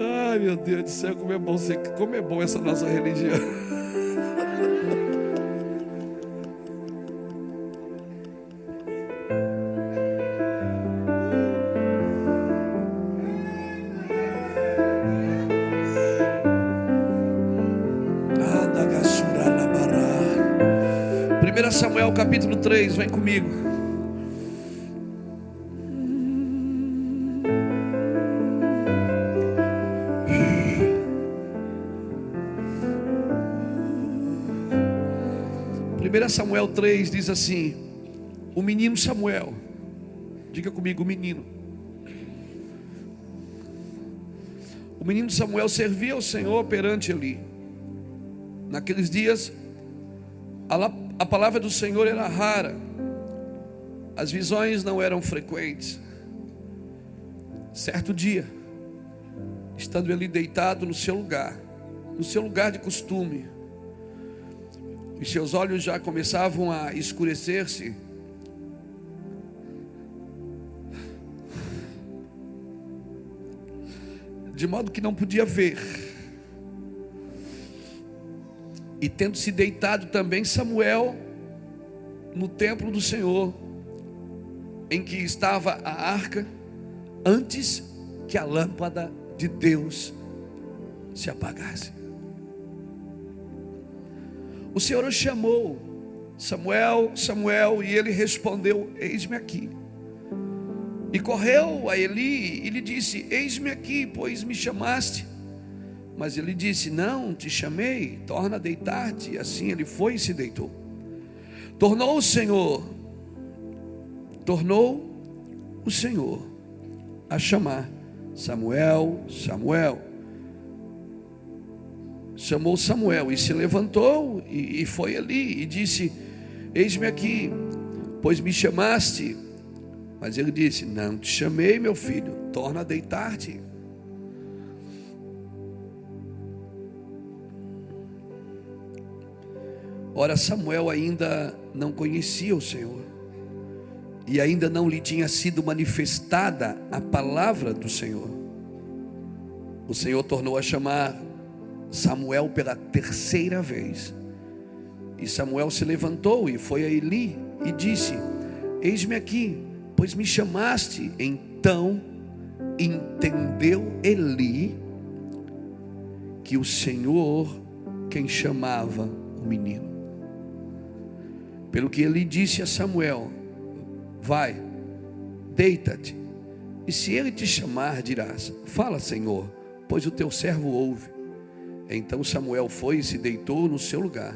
Ai meu Deus do céu, como é bom ser, como é bom essa nossa religião. Primeira Samuel capítulo 3, vem comigo. Samuel 3 diz assim: O menino Samuel, diga comigo, o menino. O menino Samuel servia ao Senhor perante ele. Naqueles dias, a palavra do Senhor era rara, as visões não eram frequentes. Certo dia, estando ele deitado no seu lugar, no seu lugar de costume, os seus olhos já começavam a escurecer-se. De modo que não podia ver. E tendo se deitado também Samuel no templo do Senhor, em que estava a arca, antes que a lâmpada de Deus se apagasse. O Senhor o chamou, Samuel, Samuel, e ele respondeu: Eis-me aqui. E correu a Eli e lhe disse: Eis-me aqui, pois me chamaste. Mas ele disse: Não, te chamei, torna a deitar-te. Assim ele foi e se deitou. Tornou o Senhor, tornou o Senhor a chamar Samuel, Samuel chamou Samuel e se levantou e, e foi ali e disse: Eis-me aqui, pois me chamaste. Mas ele disse: Não te chamei, meu filho, torna a deitar-te. Ora, Samuel ainda não conhecia o Senhor, e ainda não lhe tinha sido manifestada a palavra do Senhor. O Senhor tornou a chamar Samuel pela terceira vez. E Samuel se levantou e foi a Eli e disse: Eis-me aqui, pois me chamaste. Então entendeu Eli que o Senhor quem chamava o menino. Pelo que ele disse a Samuel: Vai, deita-te, e se ele te chamar, dirás: Fala, Senhor, pois o teu servo ouve. Então Samuel foi e se deitou no seu lugar.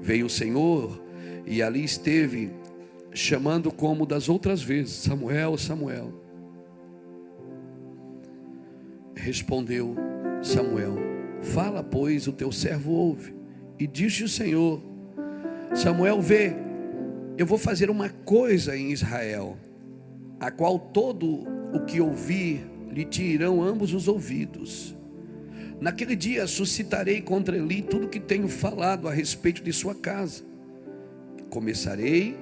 Veio o Senhor e ali esteve, chamando como das outras vezes: Samuel, Samuel. Respondeu Samuel: Fala, pois, o teu servo ouve. E disse o Senhor: Samuel, vê, eu vou fazer uma coisa em Israel, a qual todo o que ouvir lhe tirarão ambos os ouvidos Naquele dia suscitarei contra ele tudo que tenho falado a respeito de sua casa. Começarei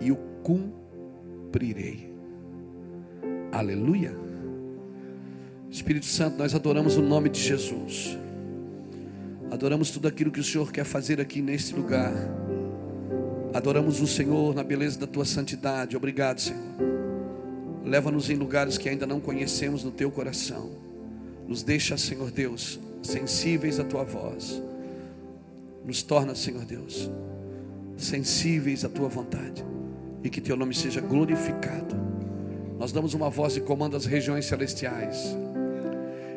e o cumprirei. Aleluia. Espírito Santo, nós adoramos o nome de Jesus. Adoramos tudo aquilo que o Senhor quer fazer aqui neste lugar. Adoramos o Senhor na beleza da tua santidade. Obrigado, Senhor. Leva-nos em lugares que ainda não conhecemos no teu coração. Nos deixa, Senhor Deus, sensíveis à tua voz. Nos torna, Senhor Deus, sensíveis à tua vontade. E que teu nome seja glorificado. Nós damos uma voz de comando às regiões celestiais.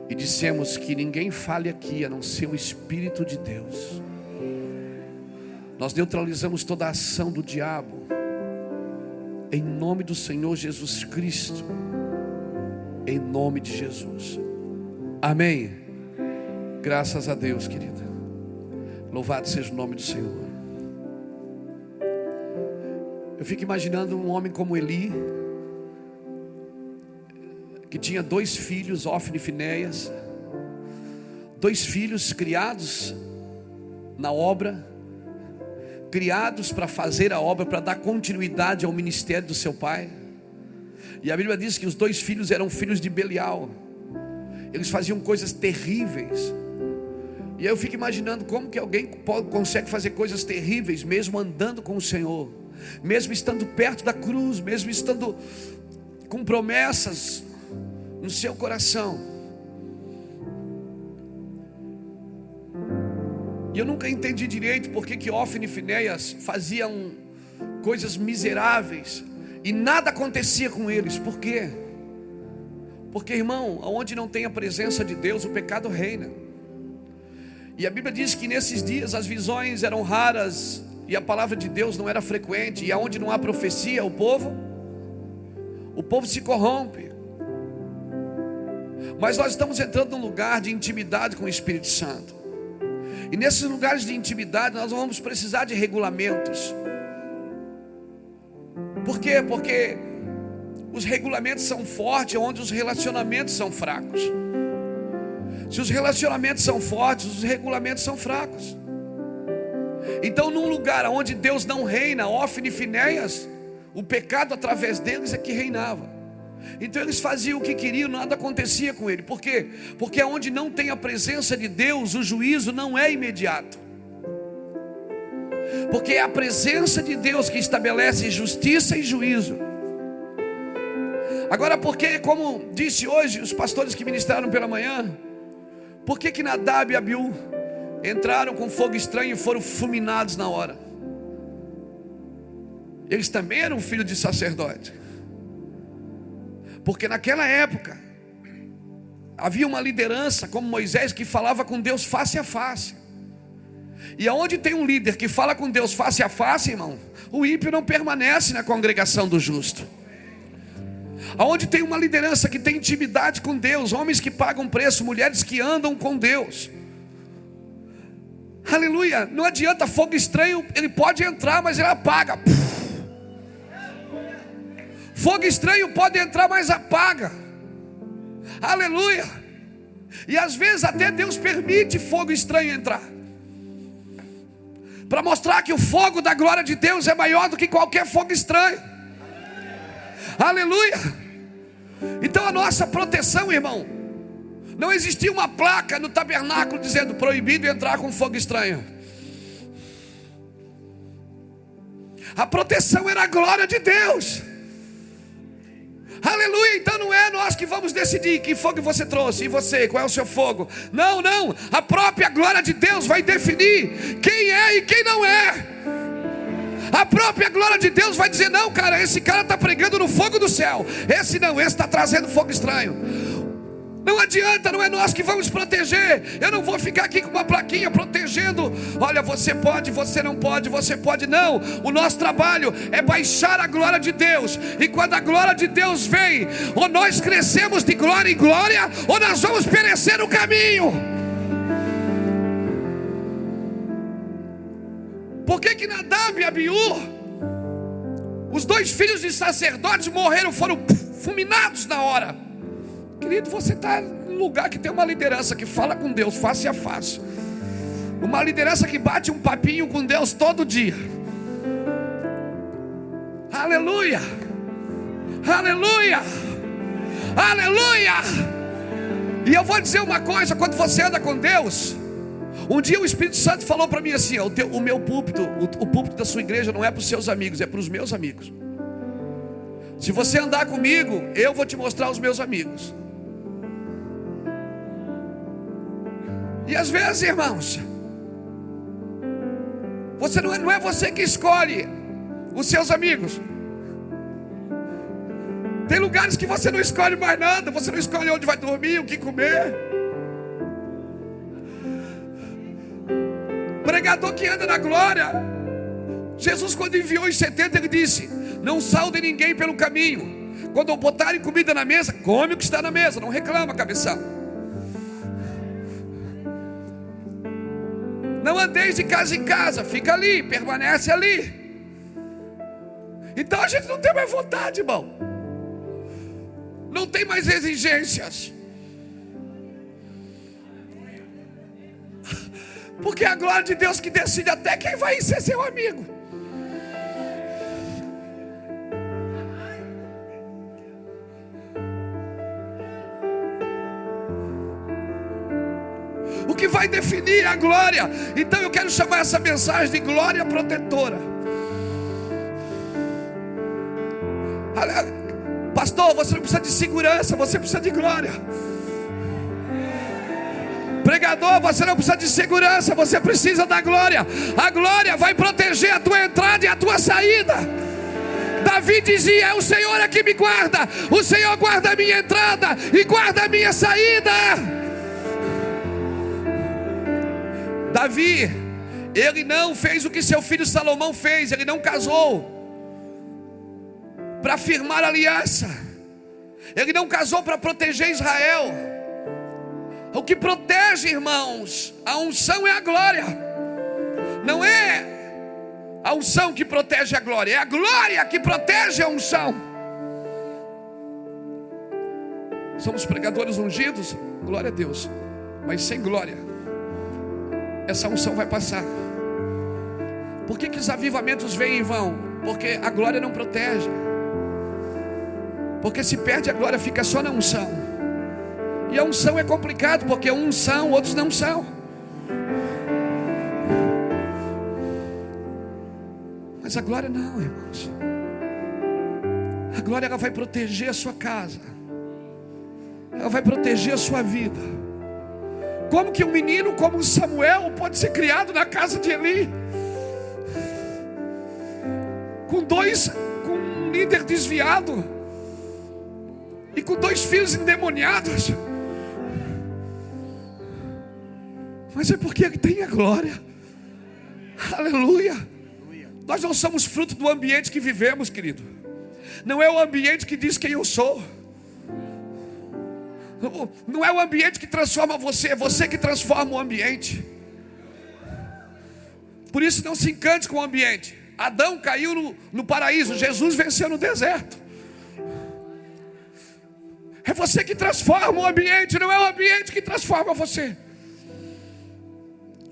E dissemos que ninguém fale aqui a não ser o Espírito de Deus. Nós neutralizamos toda a ação do diabo. Em nome do Senhor Jesus Cristo. Em nome de Jesus. Amém. Graças a Deus, querida. Louvado seja o nome do Senhor. Eu fico imaginando um homem como Eli, que tinha dois filhos, Ofne e Finéias, dois filhos criados na obra, criados para fazer a obra, para dar continuidade ao ministério do seu pai. E a Bíblia diz que os dois filhos eram filhos de Belial. Eles faziam coisas terríveis. E eu fico imaginando como que alguém consegue fazer coisas terríveis mesmo andando com o Senhor, mesmo estando perto da cruz, mesmo estando com promessas no seu coração. E eu nunca entendi direito porque que Ofne e Finéias faziam coisas miseráveis e nada acontecia com eles. Por quê? Porque, irmão, onde não tem a presença de Deus, o pecado reina. E a Bíblia diz que nesses dias as visões eram raras e a palavra de Deus não era frequente, e aonde não há profecia, o povo o povo se corrompe. Mas nós estamos entrando num lugar de intimidade com o Espírito Santo. E nesses lugares de intimidade nós vamos precisar de regulamentos. Por quê? Porque os regulamentos são fortes onde os relacionamentos são fracos. Se os relacionamentos são fortes, os regulamentos são fracos. Então, num lugar onde Deus não reina, Ofne e Finéias, o pecado através deles é que reinava. Então eles faziam o que queriam, nada acontecia com ele. Por quê? Porque onde não tem a presença de Deus, o juízo não é imediato. Porque é a presença de Deus que estabelece justiça e juízo. Agora, porque, como disse hoje os pastores que ministraram pela manhã, por que que Nadab e Abiú entraram com fogo estranho e foram fulminados na hora? Eles também eram filhos de sacerdote. Porque naquela época havia uma liderança como Moisés que falava com Deus face a face. E aonde tem um líder que fala com Deus face a face, irmão, o ímpio não permanece na congregação do justo. Aonde tem uma liderança que tem intimidade com Deus, homens que pagam preço, mulheres que andam com Deus. Aleluia, não adianta fogo estranho, ele pode entrar, mas ele apaga. Fogo estranho pode entrar, mas apaga. Aleluia. E às vezes até Deus permite fogo estranho entrar. Para mostrar que o fogo da glória de Deus é maior do que qualquer fogo estranho. Aleluia. Então a nossa proteção, irmão, não existia uma placa no tabernáculo dizendo proibido entrar com fogo estranho. A proteção era a glória de Deus. Aleluia, então não é nós que vamos decidir que fogo você trouxe e você, qual é o seu fogo. Não, não, a própria glória de Deus vai definir quem é e quem não é. A própria glória de Deus vai dizer: não, cara, esse cara está pregando no fogo do céu. Esse não, esse está trazendo fogo estranho. Não adianta, não é nós que vamos proteger. Eu não vou ficar aqui com uma plaquinha protegendo. Olha, você pode, você não pode, você pode, não. O nosso trabalho é baixar a glória de Deus. E quando a glória de Deus vem, ou nós crescemos de glória em glória, ou nós vamos perecer no caminho. Por que que Nadab e Abiú, os dois filhos de sacerdotes morreram, foram fulminados na hora? Querido, você está em lugar que tem uma liderança que fala com Deus face a face. Uma liderança que bate um papinho com Deus todo dia. Aleluia! Aleluia! Aleluia! E eu vou dizer uma coisa: quando você anda com Deus, um dia o Espírito Santo falou para mim assim: o, teu, o meu púlpito, o, o púlpito da sua igreja não é para os seus amigos, é para os meus amigos. Se você andar comigo, eu vou te mostrar os meus amigos. E às vezes, irmãos, você não é, não é você que escolhe os seus amigos. Tem lugares que você não escolhe mais nada, você não escolhe onde vai dormir, o que comer. Pregador que anda na glória. Jesus, quando enviou os 70, ele disse: Não saudem ninguém pelo caminho. Quando botarem comida na mesa, come o que está na mesa, não reclama, cabeção. Não andeis de casa em casa, fica ali, permanece ali. Então a gente não tem mais vontade, irmão. Não tem mais exigências. Porque é a glória de Deus que decide até quem vai ser seu amigo. O que vai definir a glória. Então eu quero chamar essa mensagem de glória protetora. Pastor, você não precisa de segurança, você precisa de glória. Pregador, você não precisa de segurança, você precisa da glória. A glória vai proteger a tua entrada e a tua saída. Davi dizia: é O Senhor é que me guarda, o Senhor guarda a minha entrada e guarda a minha saída. Davi, ele não fez o que seu filho Salomão fez, ele não casou para firmar aliança, ele não casou para proteger Israel. O que protege, irmãos, a unção é a glória, não é a unção que protege a glória, é a glória que protege a unção. Somos pregadores ungidos, glória a Deus, mas sem glória, essa unção vai passar. Por que, que os avivamentos vêm em vão? Porque a glória não protege. Porque se perde a glória, fica só na unção. E a unção é complicado, porque uns são, outros não são. Mas a glória não, irmãos. A glória ela vai proteger a sua casa. Ela vai proteger a sua vida. Como que um menino como Samuel pode ser criado na casa de Eli? Com dois, com um líder desviado e com dois filhos endemoniados. Mas é porque tem a glória. Aleluia. Nós não somos fruto do ambiente que vivemos, querido. Não é o ambiente que diz quem eu sou. Não é o ambiente que transforma você, é você que transforma o ambiente. Por isso não se encante com o ambiente. Adão caiu no, no paraíso, Jesus venceu no deserto. É você que transforma o ambiente, não é o ambiente que transforma você.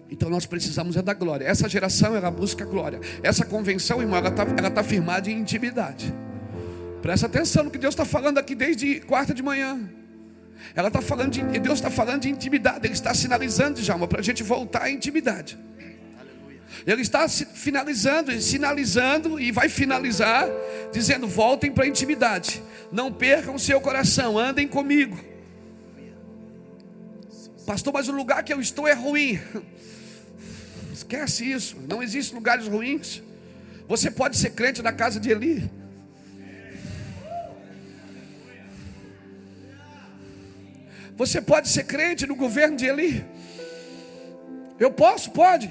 Então nós precisamos é da glória. Essa geração ela busca glória. Essa convenção, irmão, ela está ela tá firmada em intimidade. Presta atenção no que Deus está falando aqui desde quarta de manhã. Ela está falando de, Deus está falando de intimidade. Ele está sinalizando já, para a gente voltar à intimidade. Ele está finalizando, sinalizando e vai finalizar, dizendo: voltem para a intimidade. Não percam o seu coração, andem comigo. Pastor, mas o lugar que eu estou é ruim. Esquece isso. Não existem lugares ruins. Você pode ser crente na casa de Eli. Você pode ser crente no governo de Eli. Eu posso? Pode.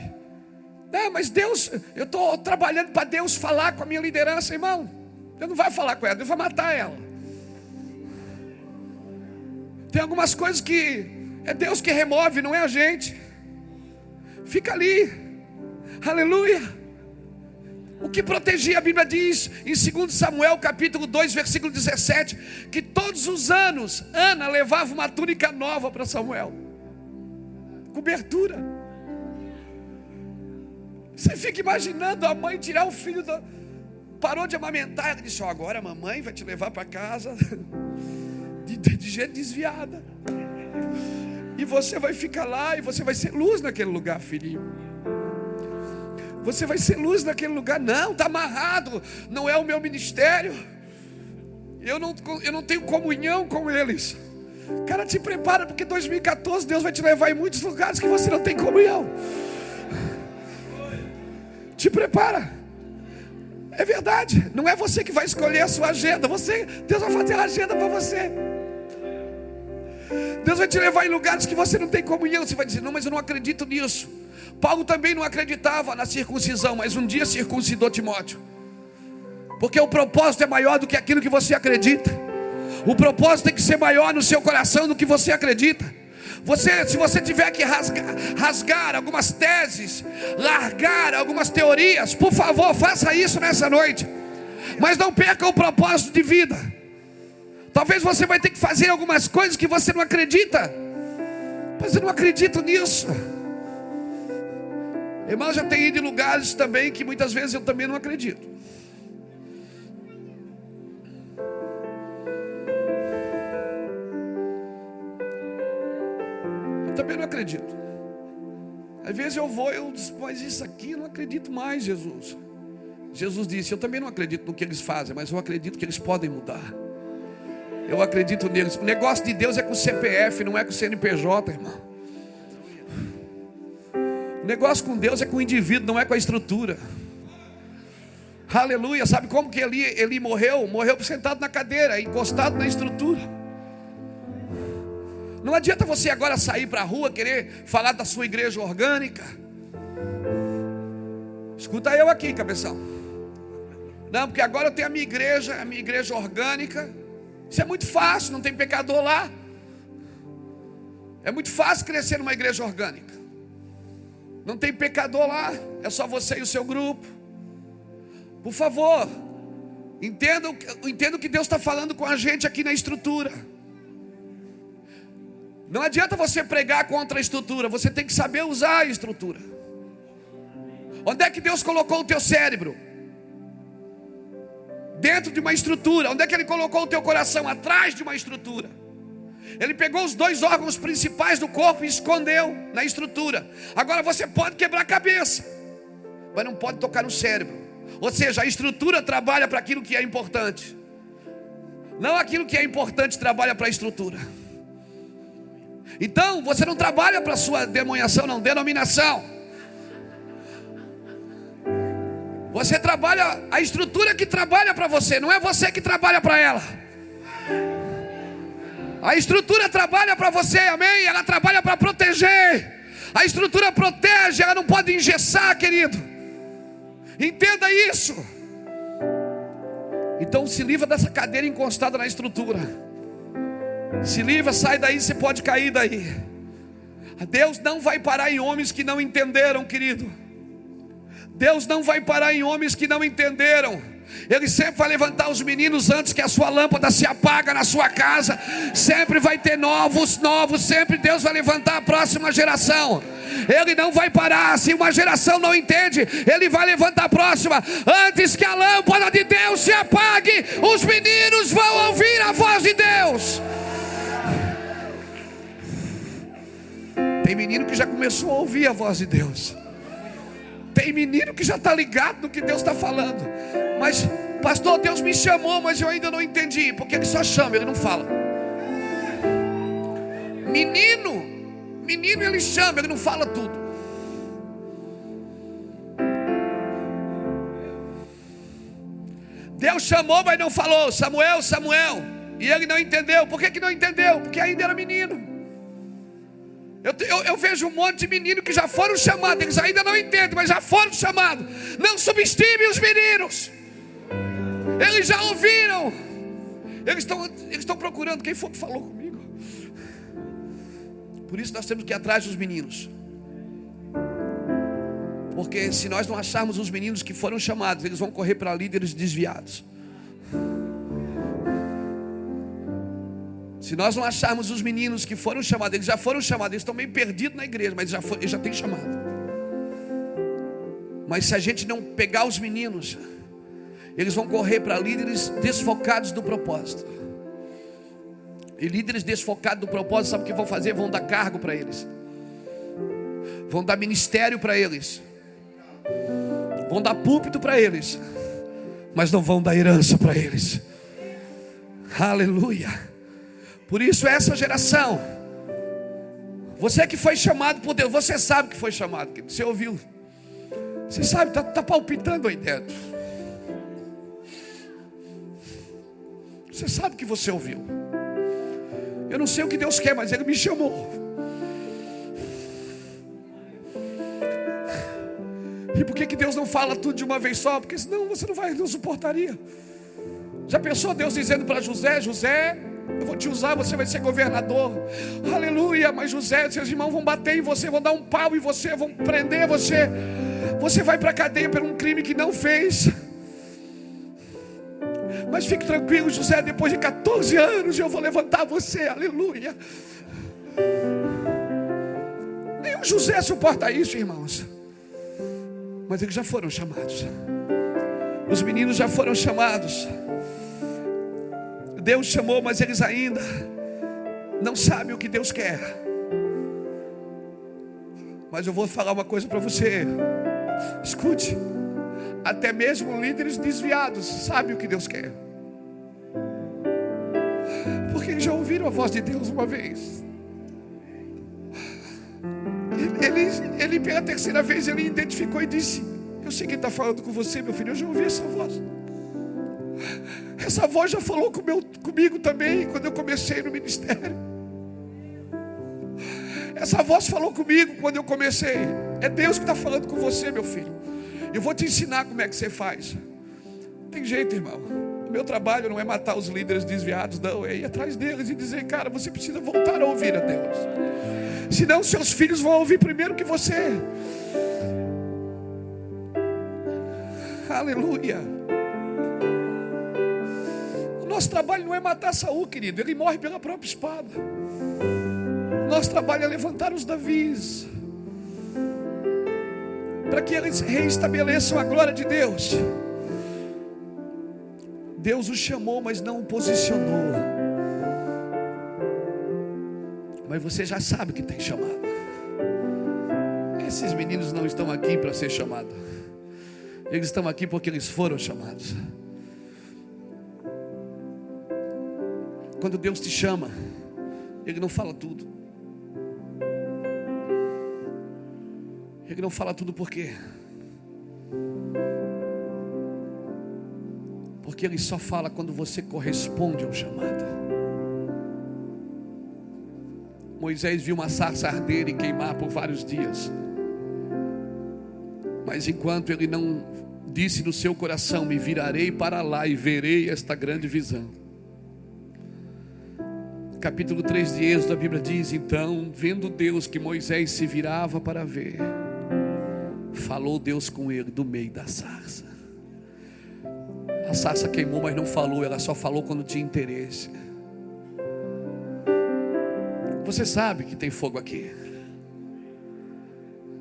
Não, mas Deus, eu estou trabalhando para Deus falar com a minha liderança, irmão. Deus não vai falar com ela, Deus vai matar ela. Tem algumas coisas que é Deus que remove, não é a gente. Fica ali. Aleluia. O que protegia, a Bíblia diz em 2 Samuel capítulo 2, versículo 17, que todos os anos Ana levava uma túnica nova para Samuel. Cobertura. Você fica imaginando a mãe tirar o filho da. Parou de amamentar, ela disse: oh, agora a mamãe vai te levar para casa de, de, de desviada. E você vai ficar lá e você vai ser luz naquele lugar, filhinho. Você vai ser luz naquele lugar. Não, está amarrado. Não é o meu ministério. Eu não, eu não tenho comunhão com eles. Cara, te prepara, porque 2014 Deus vai te levar em muitos lugares que você não tem comunhão. Te prepara. É verdade. Não é você que vai escolher a sua agenda. Você, Deus vai fazer a agenda para você. Deus vai te levar em lugares que você não tem comunhão. Você vai dizer: Não, mas eu não acredito nisso. Paulo também não acreditava na circuncisão, mas um dia circuncidou Timóteo. Porque o propósito é maior do que aquilo que você acredita. O propósito tem que ser maior no seu coração do que você acredita. Você, se você tiver que rasgar, rasgar algumas teses, largar algumas teorias, por favor, faça isso nessa noite. Mas não perca o propósito de vida. Talvez você vai ter que fazer algumas coisas que você não acredita. Mas eu não acredito nisso. Irmão, já tem ido em lugares também que muitas vezes eu também não acredito. Eu também não acredito. Às vezes eu vou, eu disse, mas isso aqui eu não acredito mais, Jesus. Jesus disse: Eu também não acredito no que eles fazem, mas eu acredito que eles podem mudar. Eu acredito neles. O negócio de Deus é com o CPF, não é com o CNPJ, irmão. O negócio com Deus é com o indivíduo, não é com a estrutura. Aleluia. Sabe como que ele, ele morreu? Morreu sentado na cadeira, encostado na estrutura. Não adianta você agora sair para a rua querer falar da sua igreja orgânica. Escuta eu aqui, cabeção. Não, porque agora eu tenho a minha igreja, a minha igreja orgânica. Isso é muito fácil, não tem pecador lá. É muito fácil crescer numa igreja orgânica. Não tem pecador lá, é só você e o seu grupo. Por favor, entenda, entenda o que Deus está falando com a gente aqui na estrutura. Não adianta você pregar contra a estrutura, você tem que saber usar a estrutura. Onde é que Deus colocou o teu cérebro? Dentro de uma estrutura. Onde é que ele colocou o teu coração? Atrás de uma estrutura. Ele pegou os dois órgãos principais do corpo e escondeu na estrutura. Agora você pode quebrar a cabeça, mas não pode tocar no cérebro. Ou seja, a estrutura trabalha para aquilo que é importante. Não aquilo que é importante trabalha para a estrutura. Então, você não trabalha para sua demonhação, não, denominação. Você trabalha, a estrutura que trabalha para você, não é você que trabalha para ela. A estrutura trabalha para você, amém? Ela trabalha para proteger. A estrutura protege, ela não pode engessar, querido. Entenda isso. Então se livra dessa cadeira encostada na estrutura. Se livra, sai daí, você pode cair daí. Deus não vai parar em homens que não entenderam, querido. Deus não vai parar em homens que não entenderam. Ele sempre vai levantar os meninos antes que a sua lâmpada se apaga na sua casa. Sempre vai ter novos, novos. Sempre Deus vai levantar a próxima geração. Ele não vai parar. Se uma geração não entende, Ele vai levantar a próxima. Antes que a lâmpada de Deus se apague, os meninos vão ouvir a voz de Deus. Tem menino que já começou a ouvir a voz de Deus. Tem menino que já está ligado no que Deus está falando. Mas, pastor, Deus me chamou, mas eu ainda não entendi. Porque ele só chama, ele não fala. Menino, menino ele chama, ele não fala tudo. Deus chamou, mas não falou. Samuel, Samuel. E ele não entendeu. Por que, que não entendeu? Porque ainda era menino. Eu, eu, eu, vejo um monte de menino que já foram chamados, eles ainda não entendem, mas já foram chamados. Não subestime os meninos. Eles já ouviram. Eles estão, eles procurando quem foi que falou comigo. Por isso nós temos que ir atrás dos meninos. Porque se nós não acharmos os meninos que foram chamados, eles vão correr para líderes desviados. Se nós não acharmos os meninos que foram chamados, eles já foram chamados, eles estão meio perdidos na igreja, mas já foi, já têm chamado. Mas se a gente não pegar os meninos, eles vão correr para líderes desfocados do propósito. E líderes desfocados do propósito, sabe o que vão fazer? Vão dar cargo para eles, vão dar ministério para eles, vão dar púlpito para eles, mas não vão dar herança para eles. Aleluia. Por isso, essa geração, você que foi chamado por Deus, você sabe que foi chamado, você ouviu, você sabe, está tá palpitando aí dentro. Você sabe que você ouviu. Eu não sei o que Deus quer, mas Ele me chamou. E por que, que Deus não fala tudo de uma vez só? Porque senão você não vai, não suportaria. Já pensou Deus dizendo para José: José, eu vou te usar, você vai ser governador. Aleluia. Mas José, seus irmãos vão bater em você, vão dar um pau em você, vão prender você. Você vai para a cadeia por um crime que não fez. Mas fique tranquilo, José, depois de 14 anos eu vou levantar você. Aleluia. Nem o José suporta isso, irmãos. Mas eles já foram chamados. Os meninos já foram chamados. Deus chamou, mas eles ainda não sabem o que Deus quer. Mas eu vou falar uma coisa para você. Escute. Até mesmo líderes desviados sabem o que Deus quer. Porque já ouviram a voz de Deus uma vez. Ele, ele pela terceira vez, ele identificou e disse: Eu sei quem está falando com você, meu filho. Eu já ouvi essa voz. Essa voz já falou com meu, comigo também quando eu comecei no ministério. Essa voz falou comigo quando eu comecei. É Deus que está falando com você, meu filho. Eu vou te ensinar como é que você faz. Tem jeito, irmão. O meu trabalho não é matar os líderes desviados, não. É ir atrás deles e dizer, cara, você precisa voltar a ouvir a Deus. Senão seus filhos vão ouvir primeiro que você. Aleluia. Nosso trabalho não é matar Saul, querido. Ele morre pela própria espada. Nosso trabalho é levantar os Davis. Para que eles reestabeleçam a glória de Deus. Deus o chamou, mas não o posicionou. Mas você já sabe que tem chamado. Esses meninos não estão aqui para ser chamados. Eles estão aqui porque eles foram chamados. Quando Deus te chama, Ele não fala tudo. Ele não fala tudo por quê? Porque Ele só fala quando você corresponde ao chamado. Moisés viu uma sarça arder e queimar por vários dias. Mas enquanto ele não disse no seu coração: Me virarei para lá e verei esta grande visão. Capítulo 3 de Êxodo, a Bíblia diz: Então, vendo Deus que Moisés se virava para ver, falou Deus com ele do meio da sarça. A sarça queimou, mas não falou, ela só falou quando tinha interesse. Você sabe que tem fogo aqui.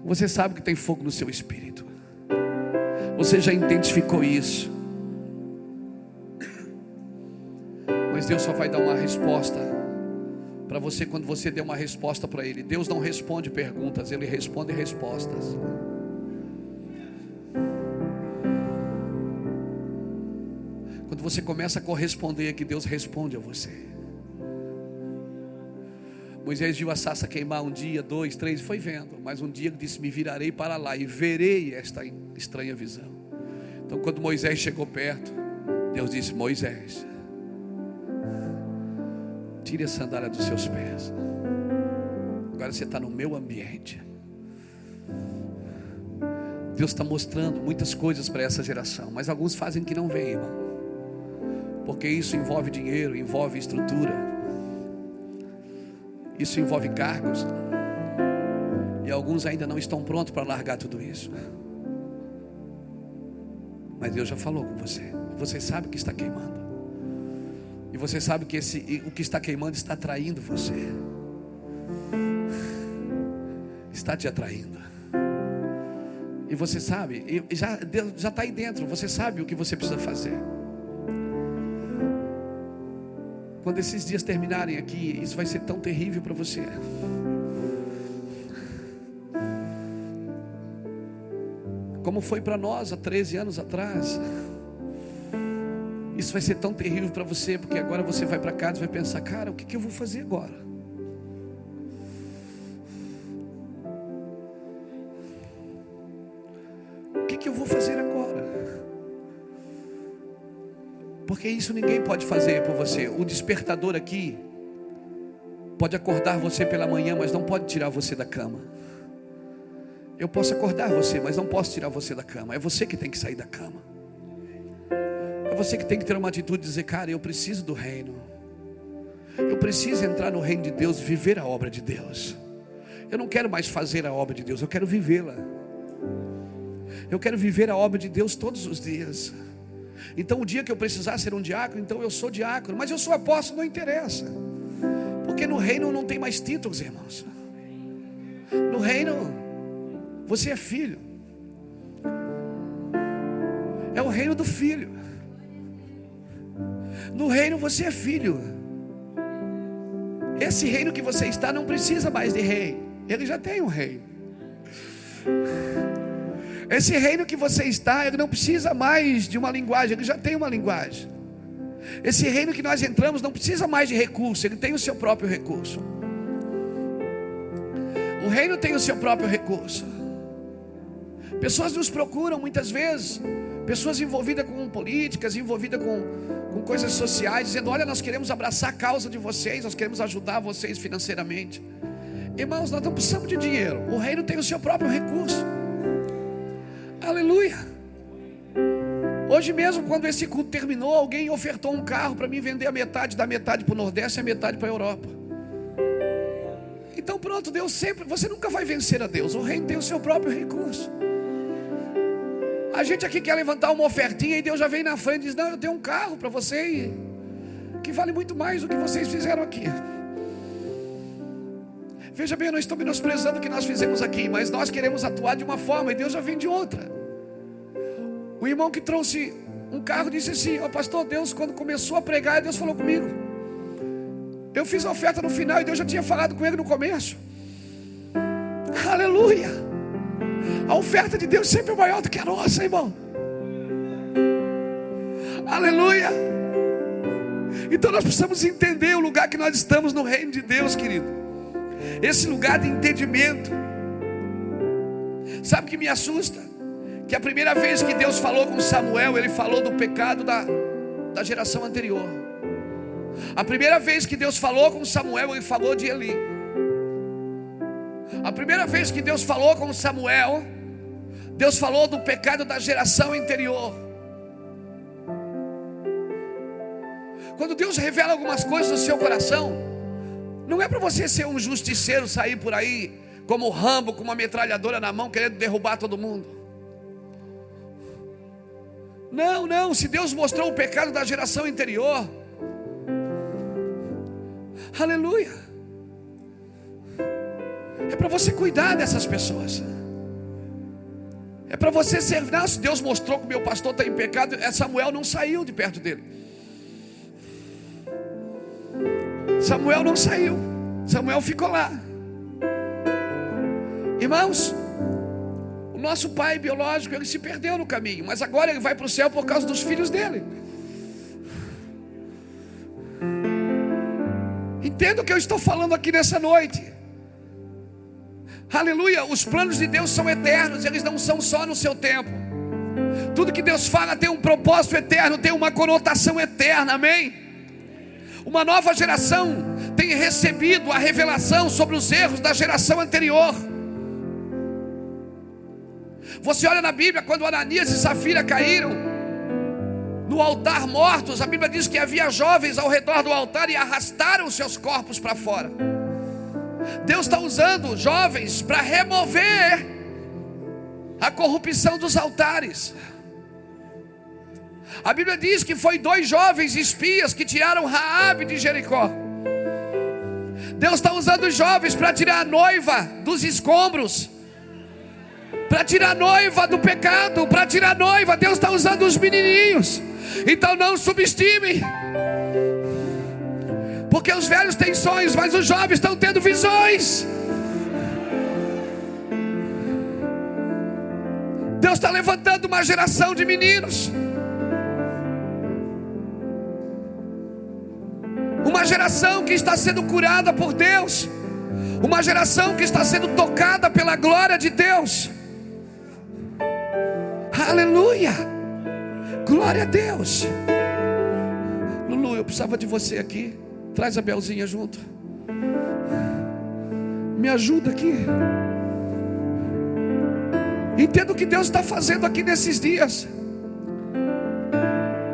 Você sabe que tem fogo no seu espírito. Você já identificou isso. Mas Deus só vai dar uma resposta para você quando você der uma resposta para Ele. Deus não responde perguntas, Ele responde respostas. Quando você começa a corresponder, é que Deus responde a você. Moisés viu a sassa queimar um dia, dois, três, foi vendo. Mas um dia disse: Me virarei para lá e verei esta estranha visão. Então, quando Moisés chegou perto, Deus disse: Moisés, tire a sandália dos seus pés. Agora você está no meu ambiente. Deus está mostrando muitas coisas para essa geração, mas alguns fazem que não veem, irmão porque isso envolve dinheiro, envolve estrutura, isso envolve cargos, e alguns ainda não estão prontos para largar tudo isso. Mas Deus já falou com você, você sabe que está queimando, e você sabe que esse, o que está queimando está atraindo você, está te atraindo. E você sabe, já, já está aí dentro, você sabe o que você precisa fazer. Quando esses dias terminarem aqui, isso vai ser tão terrível para você. Como foi para nós há 13 anos atrás. Isso vai ser tão terrível para você, porque agora você vai para casa e vai pensar: cara, o que, que eu vou fazer agora? O que, que eu vou fazer agora? Porque isso ninguém pode fazer por você. O despertador aqui pode acordar você pela manhã, mas não pode tirar você da cama. Eu posso acordar você, mas não posso tirar você da cama. É você que tem que sair da cama. É você que tem que ter uma atitude de dizer, cara, eu preciso do reino. Eu preciso entrar no reino de Deus, viver a obra de Deus. Eu não quero mais fazer a obra de Deus, eu quero vivê-la. Eu quero viver a obra de Deus todos os dias. Então, o dia que eu precisar ser um diácono, então eu sou diácono. Mas eu sou apóstolo, não interessa. Porque no reino não tem mais títulos, irmãos. No reino, você é filho. É o reino do filho. No reino você é filho. Esse reino que você está não precisa mais de rei. Ele já tem um rei. Esse reino que você está, ele não precisa mais de uma linguagem, ele já tem uma linguagem. Esse reino que nós entramos não precisa mais de recurso, ele tem o seu próprio recurso. O reino tem o seu próprio recurso. Pessoas nos procuram muitas vezes, pessoas envolvidas com políticas, envolvidas com, com coisas sociais, dizendo: Olha, nós queremos abraçar a causa de vocês, nós queremos ajudar vocês financeiramente. Irmãos, nós não precisamos de dinheiro, o reino tem o seu próprio recurso. Aleluia. Hoje mesmo, quando esse culto terminou, alguém ofertou um carro para mim vender a metade da metade para o Nordeste e a metade para a Europa. Então pronto, Deus sempre, você nunca vai vencer a Deus. O reino tem o seu próprio recurso. A gente aqui quer levantar uma ofertinha e Deus já vem na frente e diz: Não, eu tenho um carro para você que vale muito mais do que vocês fizeram aqui. Veja bem, eu não estou menosprezando o que nós fizemos aqui, mas nós queremos atuar de uma forma e Deus já vem de outra. O irmão que trouxe um carro disse assim: Ó oh, pastor, Deus, quando começou a pregar, Deus falou comigo. Eu fiz a oferta no final e Deus já tinha falado com ele no começo. Aleluia! A oferta de Deus sempre é maior do que a nossa, irmão. Aleluia! Então nós precisamos entender o lugar que nós estamos no reino de Deus, querido esse lugar de entendimento. Sabe o que me assusta? Que a primeira vez que Deus falou com Samuel, ele falou do pecado da, da geração anterior. A primeira vez que Deus falou com Samuel, ele falou de Eli. A primeira vez que Deus falou com Samuel, Deus falou do pecado da geração anterior. Quando Deus revela algumas coisas no seu coração, não é para você ser um justiceiro, sair por aí como Rambo com uma metralhadora na mão, querendo derrubar todo mundo. Não, não, se Deus mostrou o pecado da geração anterior, aleluia, é para você cuidar dessas pessoas, é para você servir. Não, se Deus mostrou que meu pastor está em pecado, é Samuel não saiu de perto dele. Samuel não saiu, Samuel ficou lá. Irmãos, o nosso pai biológico ele se perdeu no caminho, mas agora ele vai para o céu por causa dos filhos dele. Entenda o que eu estou falando aqui nessa noite. Aleluia, os planos de Deus são eternos, eles não são só no seu tempo. Tudo que Deus fala tem um propósito eterno, tem uma conotação eterna, amém? Uma nova geração tem recebido a revelação sobre os erros da geração anterior. Você olha na Bíblia, quando Ananias e Safira caíram no altar mortos, a Bíblia diz que havia jovens ao redor do altar e arrastaram seus corpos para fora. Deus está usando jovens para remover a corrupção dos altares. A Bíblia diz que foi dois jovens espias que tiraram Raabe de Jericó. Deus está usando os jovens para tirar a noiva dos escombros, para tirar a noiva do pecado, para tirar a noiva. Deus está usando os menininhos. Então não subestime, porque os velhos têm sonhos, mas os jovens estão tendo visões. Deus está levantando uma geração de meninos. uma geração que está sendo curada por Deus, uma geração que está sendo tocada pela glória de Deus. Aleluia! Glória a Deus. Lulu, eu precisava de você aqui. Traz a Belzinha junto. Me ajuda aqui. Entenda o que Deus está fazendo aqui nesses dias.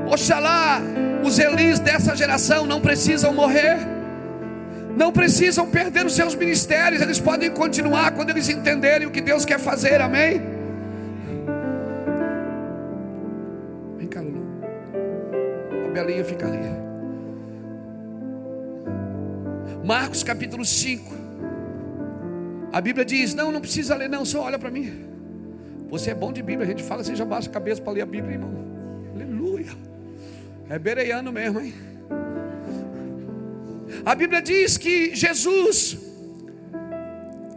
Oxalá os Elis dessa geração não precisam morrer, não precisam perder os seus ministérios, eles podem continuar quando eles entenderem o que Deus quer fazer, amém? Vem cá, Lulu. A Belinha fica ali. Marcos capítulo 5. A Bíblia diz: Não, não precisa ler, não, só olha para mim. Você é bom de Bíblia, a gente fala, você já baixa a cabeça para ler a Bíblia, irmão. É bereiano mesmo, hein? A Bíblia diz que Jesus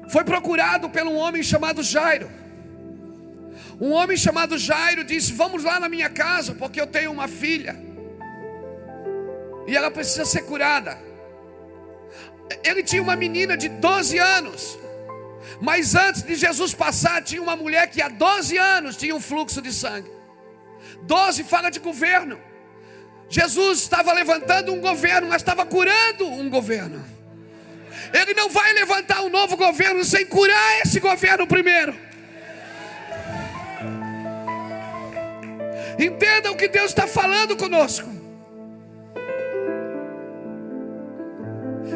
foi procurado por um homem chamado Jairo. Um homem chamado Jairo disse: Vamos lá na minha casa, porque eu tenho uma filha. E ela precisa ser curada. Ele tinha uma menina de 12 anos. Mas antes de Jesus passar, tinha uma mulher que há 12 anos tinha um fluxo de sangue. 12 fala de governo. Jesus estava levantando um governo, mas estava curando um governo. Ele não vai levantar um novo governo sem curar esse governo primeiro. Entenda o que Deus está falando conosco.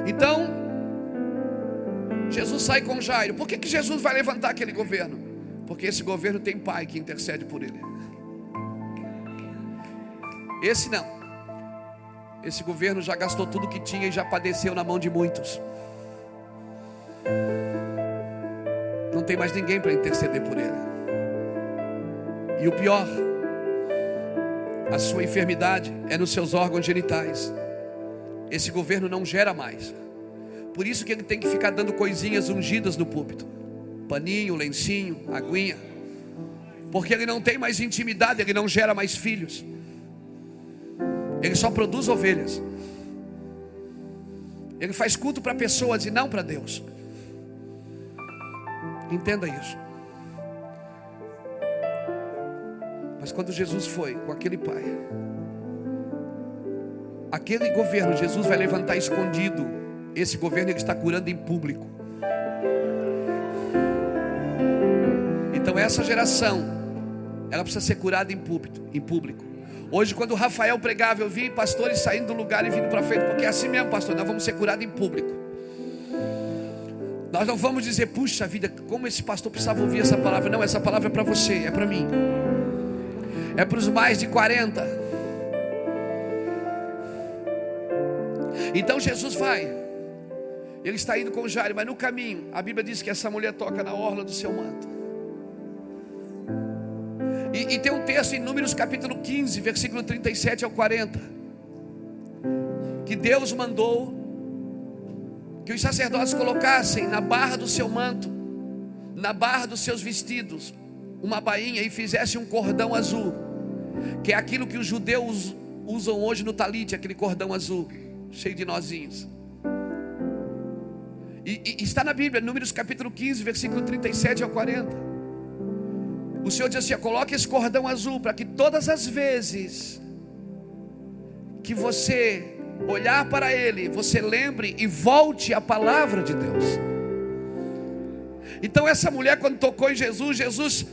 Então, Jesus sai com Jairo. Por que, que Jesus vai levantar aquele governo? Porque esse governo tem pai que intercede por ele. Esse não. Esse governo já gastou tudo que tinha e já padeceu na mão de muitos. Não tem mais ninguém para interceder por ele. E o pior, a sua enfermidade é nos seus órgãos genitais. Esse governo não gera mais. Por isso que ele tem que ficar dando coisinhas ungidas no púlpito. Paninho, lencinho, aguinha. Porque ele não tem mais intimidade, ele não gera mais filhos. Ele só produz ovelhas. Ele faz culto para pessoas e não para Deus. Entenda isso. Mas quando Jesus foi com aquele pai, aquele governo, Jesus vai levantar escondido. Esse governo ele está curando em público. Então essa geração, ela precisa ser curada em público, em público. Hoje, quando o Rafael pregava, eu vi pastores saindo do lugar e vindo para frente, porque é assim mesmo, pastor, nós vamos ser curados em público. Nós não vamos dizer, puxa vida, como esse pastor precisava ouvir essa palavra. Não, essa palavra é para você, é para mim. É para os mais de 40. Então Jesus vai. Ele está indo com Jairo, mas no caminho, a Bíblia diz que essa mulher toca na orla do seu manto. E, e, tem um texto em Números capítulo 15, versículo 37 ao 40, que Deus mandou que os sacerdotes colocassem na barra do seu manto, na barra dos seus vestidos, uma bainha e fizessem um cordão azul, que é aquilo que os judeus usam hoje no talite, aquele cordão azul, cheio de nozinhos. E, e está na Bíblia, Números capítulo 15, versículo 37 ao 40. O Senhor diz assim: coloque esse cordão azul para que todas as vezes que você olhar para Ele, você lembre e volte à palavra de Deus. Então, essa mulher, quando tocou em Jesus, Jesus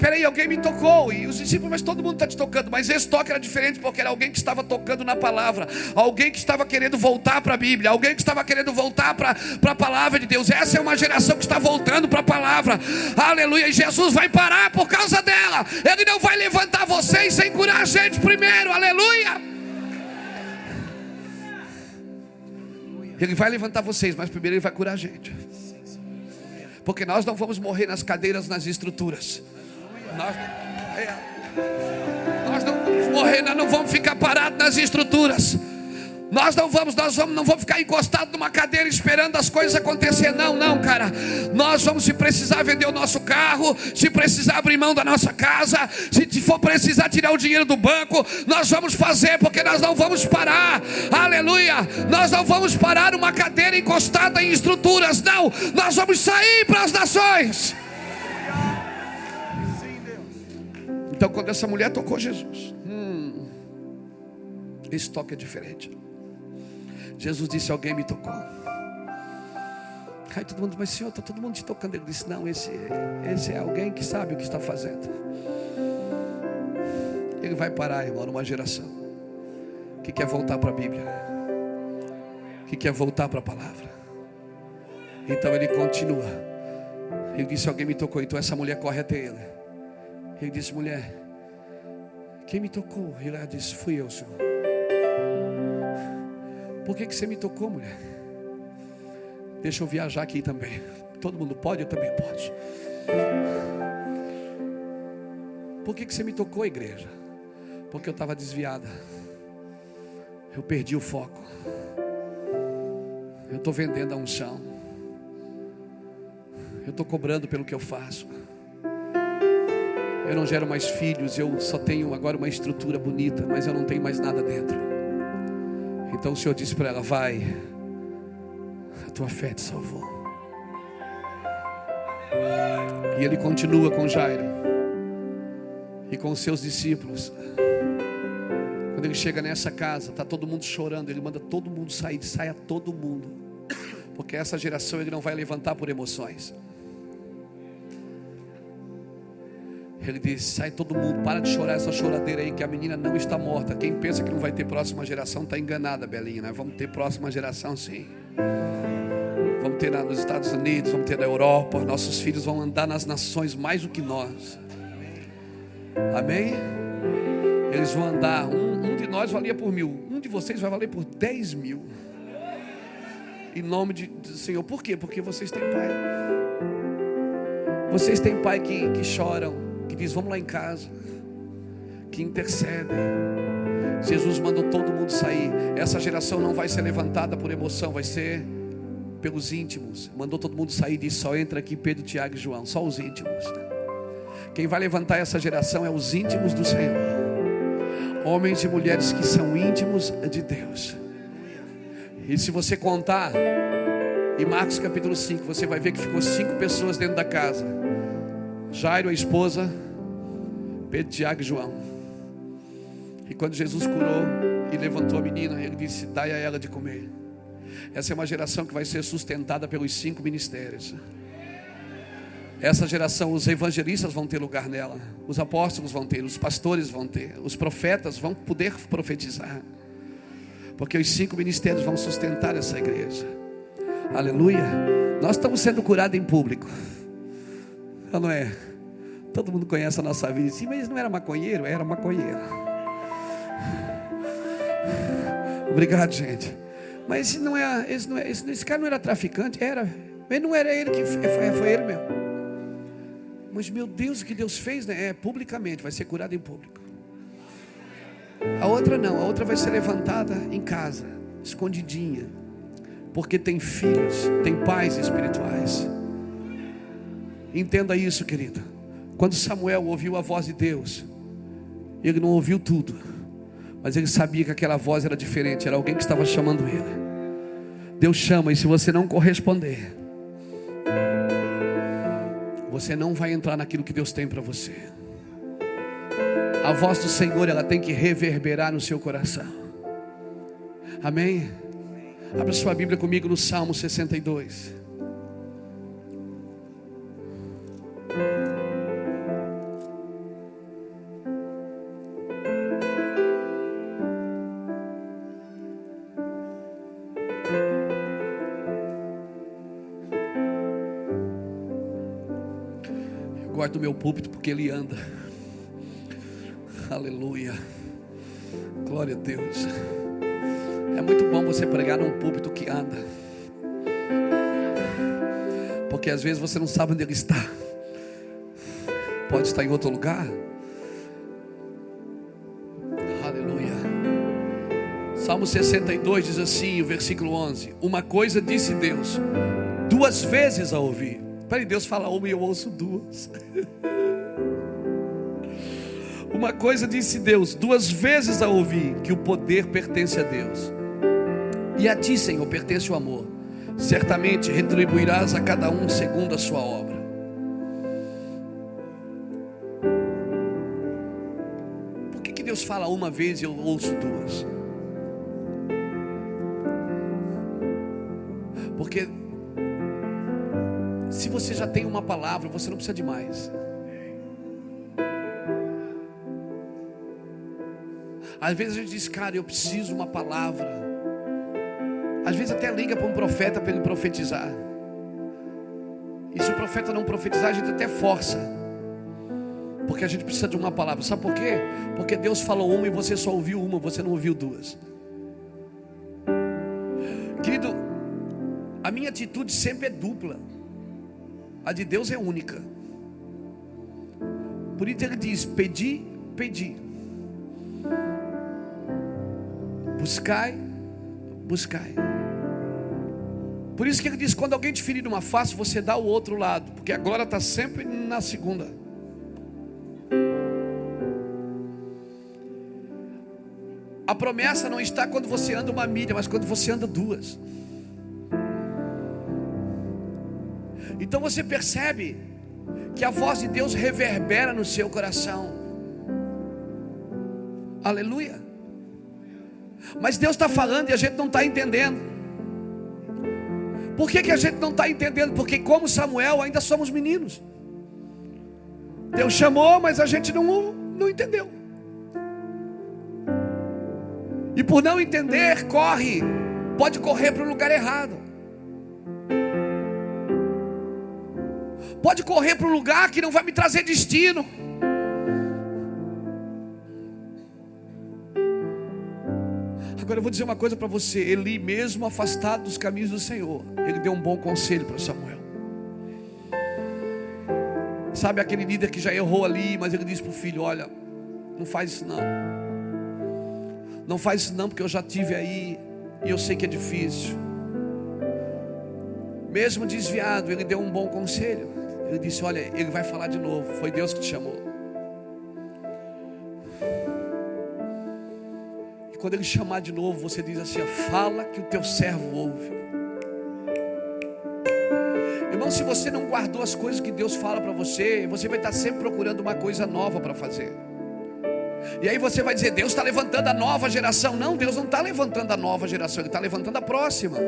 Peraí, alguém me tocou. E os discípulos, mas todo mundo está te tocando. Mas esse toque era diferente porque era alguém que estava tocando na palavra. Alguém que estava querendo voltar para a Bíblia. Alguém que estava querendo voltar para a palavra de Deus. Essa é uma geração que está voltando para a palavra. Aleluia. E Jesus vai parar por causa dela. Ele não vai levantar vocês sem curar a gente primeiro. Aleluia. Ele vai levantar vocês, mas primeiro ele vai curar a gente. Porque nós não vamos morrer nas cadeiras, nas estruturas. Nós, é, nós não vamos morrer, nós não vamos ficar parados nas estruturas. Nós não vamos, nós vamos, não vamos ficar encostados numa cadeira esperando as coisas acontecer. Não, não, cara. Nós vamos, se precisar vender o nosso carro, se precisar abrir mão da nossa casa, se for precisar tirar o dinheiro do banco, nós vamos fazer, porque nós não vamos parar. Aleluia. Nós não vamos parar uma cadeira encostada em estruturas. Não, nós vamos sair para as nações. Então, quando essa mulher tocou Jesus, hum, esse toque é diferente. Jesus disse: Alguém me tocou. Aí todo mundo, mas Senhor, está todo mundo te tocando. Ele disse: Não, esse, esse é alguém que sabe o que está fazendo. Ele vai parar, irmão, numa geração que quer voltar para a Bíblia, que quer voltar para a palavra. Então ele continua. Ele disse: Alguém me tocou. Então essa mulher corre até ele. Ele disse: Mulher, quem me tocou? Ele disse: Fui eu, Senhor. Por que, que você me tocou, mulher? Deixa eu viajar aqui também. Todo mundo pode, eu também posso. Por que, que você me tocou, igreja? Porque eu estava desviada. Eu perdi o foco. Eu estou vendendo a unção. Eu estou cobrando pelo que eu faço. Eu não gero mais filhos, eu só tenho agora uma estrutura bonita, mas eu não tenho mais nada dentro. Então o Senhor disse para ela: Vai, a tua fé te salvou. E ele continua com Jairo e com seus discípulos. Quando ele chega nessa casa, está todo mundo chorando, ele manda todo mundo sair, saia todo mundo, porque essa geração ele não vai levantar por emoções. Ele diz: sai todo mundo, para de chorar essa choradeira aí, que a menina não está morta. Quem pensa que não vai ter próxima geração está enganada, Belinha. Vamos ter próxima geração sim. Vamos ter nos Estados Unidos, vamos ter na Europa. Nossos filhos vão andar nas nações mais do que nós. Amém? Eles vão andar. Um, um de nós valia por mil, um de vocês vai valer por dez mil. Em nome de, do Senhor. Por quê? Porque vocês têm pai. Vocês têm pai que, que choram que diz: Vamos lá em casa, que intercedem. Jesus mandou todo mundo sair. Essa geração não vai ser levantada por emoção, vai ser pelos íntimos. Mandou todo mundo sair e disse: Só entra aqui Pedro, Tiago e João, só os íntimos. Quem vai levantar essa geração é os íntimos do Senhor. Homens e mulheres que são íntimos de Deus. E se você contar, em Marcos capítulo 5, você vai ver que ficou cinco pessoas dentro da casa. Jairo, a esposa, Pedro, Tiago e João. E quando Jesus curou e levantou a menina, ele disse: Dai a ela de comer. Essa é uma geração que vai ser sustentada pelos cinco ministérios. Essa geração, os evangelistas vão ter lugar nela, os apóstolos vão ter, os pastores vão ter, os profetas vão poder profetizar, porque os cinco ministérios vão sustentar essa igreja. Aleluia. Nós estamos sendo curados em público, não é? Todo mundo conhece a nossa vida. Sim, mas não era maconheiro? Era maconheiro. Obrigado, gente. Mas esse, não é, esse, não é, esse, esse cara não era traficante? Era. Mas não era ele que foi, foi ele mesmo. Mas meu Deus, o que Deus fez, né? É publicamente, vai ser curado em público. A outra não, a outra vai ser levantada em casa, escondidinha, porque tem filhos, tem pais espirituais. Entenda isso, querido. Quando Samuel ouviu a voz de Deus, ele não ouviu tudo, mas ele sabia que aquela voz era diferente, era alguém que estava chamando ele. Deus chama, e se você não corresponder, você não vai entrar naquilo que Deus tem para você. A voz do Senhor, ela tem que reverberar no seu coração. Amém? Abra sua Bíblia comigo no Salmo 62. Do meu púlpito porque ele anda. Aleluia. Glória a Deus. É muito bom você pregar num púlpito que anda. Porque às vezes você não sabe onde ele está. Pode estar em outro lugar. Aleluia. Salmo 62 diz assim, o versículo 11: Uma coisa disse Deus, duas vezes a ouvir Peraí, Deus fala uma e eu ouço duas. Uma coisa disse Deus, duas vezes a ouvir, que o poder pertence a Deus. E a ti, Senhor, pertence o amor. Certamente retribuirás a cada um segundo a sua obra. Por que, que Deus fala uma vez e eu ouço duas? Porque se você já tem uma palavra, você não precisa de mais. Às vezes a gente diz, cara, eu preciso uma palavra. Às vezes até liga para um profeta para ele profetizar. E se o profeta não profetizar, a gente até força. Porque a gente precisa de uma palavra. Sabe por quê? Porque Deus falou uma e você só ouviu uma, você não ouviu duas. Querido, a minha atitude sempre é dupla. A de Deus é única. Por isso ele diz: pedi, pedi. Buscai, buscai. Por isso que ele diz: quando alguém te ferir uma face, você dá o outro lado, porque agora está sempre na segunda. A promessa não está quando você anda uma milha, mas quando você anda duas. Então você percebe que a voz de Deus reverbera no seu coração. Aleluia. Mas Deus está falando e a gente não está entendendo. Por que, que a gente não está entendendo? Porque, como Samuel, ainda somos meninos. Deus chamou, mas a gente não, não entendeu. E por não entender, corre, pode correr para o lugar errado. Pode correr para um lugar que não vai me trazer destino. Agora eu vou dizer uma coisa para você: Eli, mesmo afastado dos caminhos do Senhor, ele deu um bom conselho para Samuel. Sabe aquele líder que já errou ali, mas ele disse para o filho: Olha, não faz isso não. Não faz isso não, porque eu já tive aí e eu sei que é difícil. Mesmo desviado, ele deu um bom conselho. Ele disse: Olha, ele vai falar de novo. Foi Deus que te chamou. E quando ele chamar de novo, você diz assim: Fala que o teu servo ouve. Irmão, se você não guardou as coisas que Deus fala para você, você vai estar sempre procurando uma coisa nova para fazer. E aí você vai dizer: Deus está levantando a nova geração. Não, Deus não está levantando a nova geração, Ele está levantando a próxima.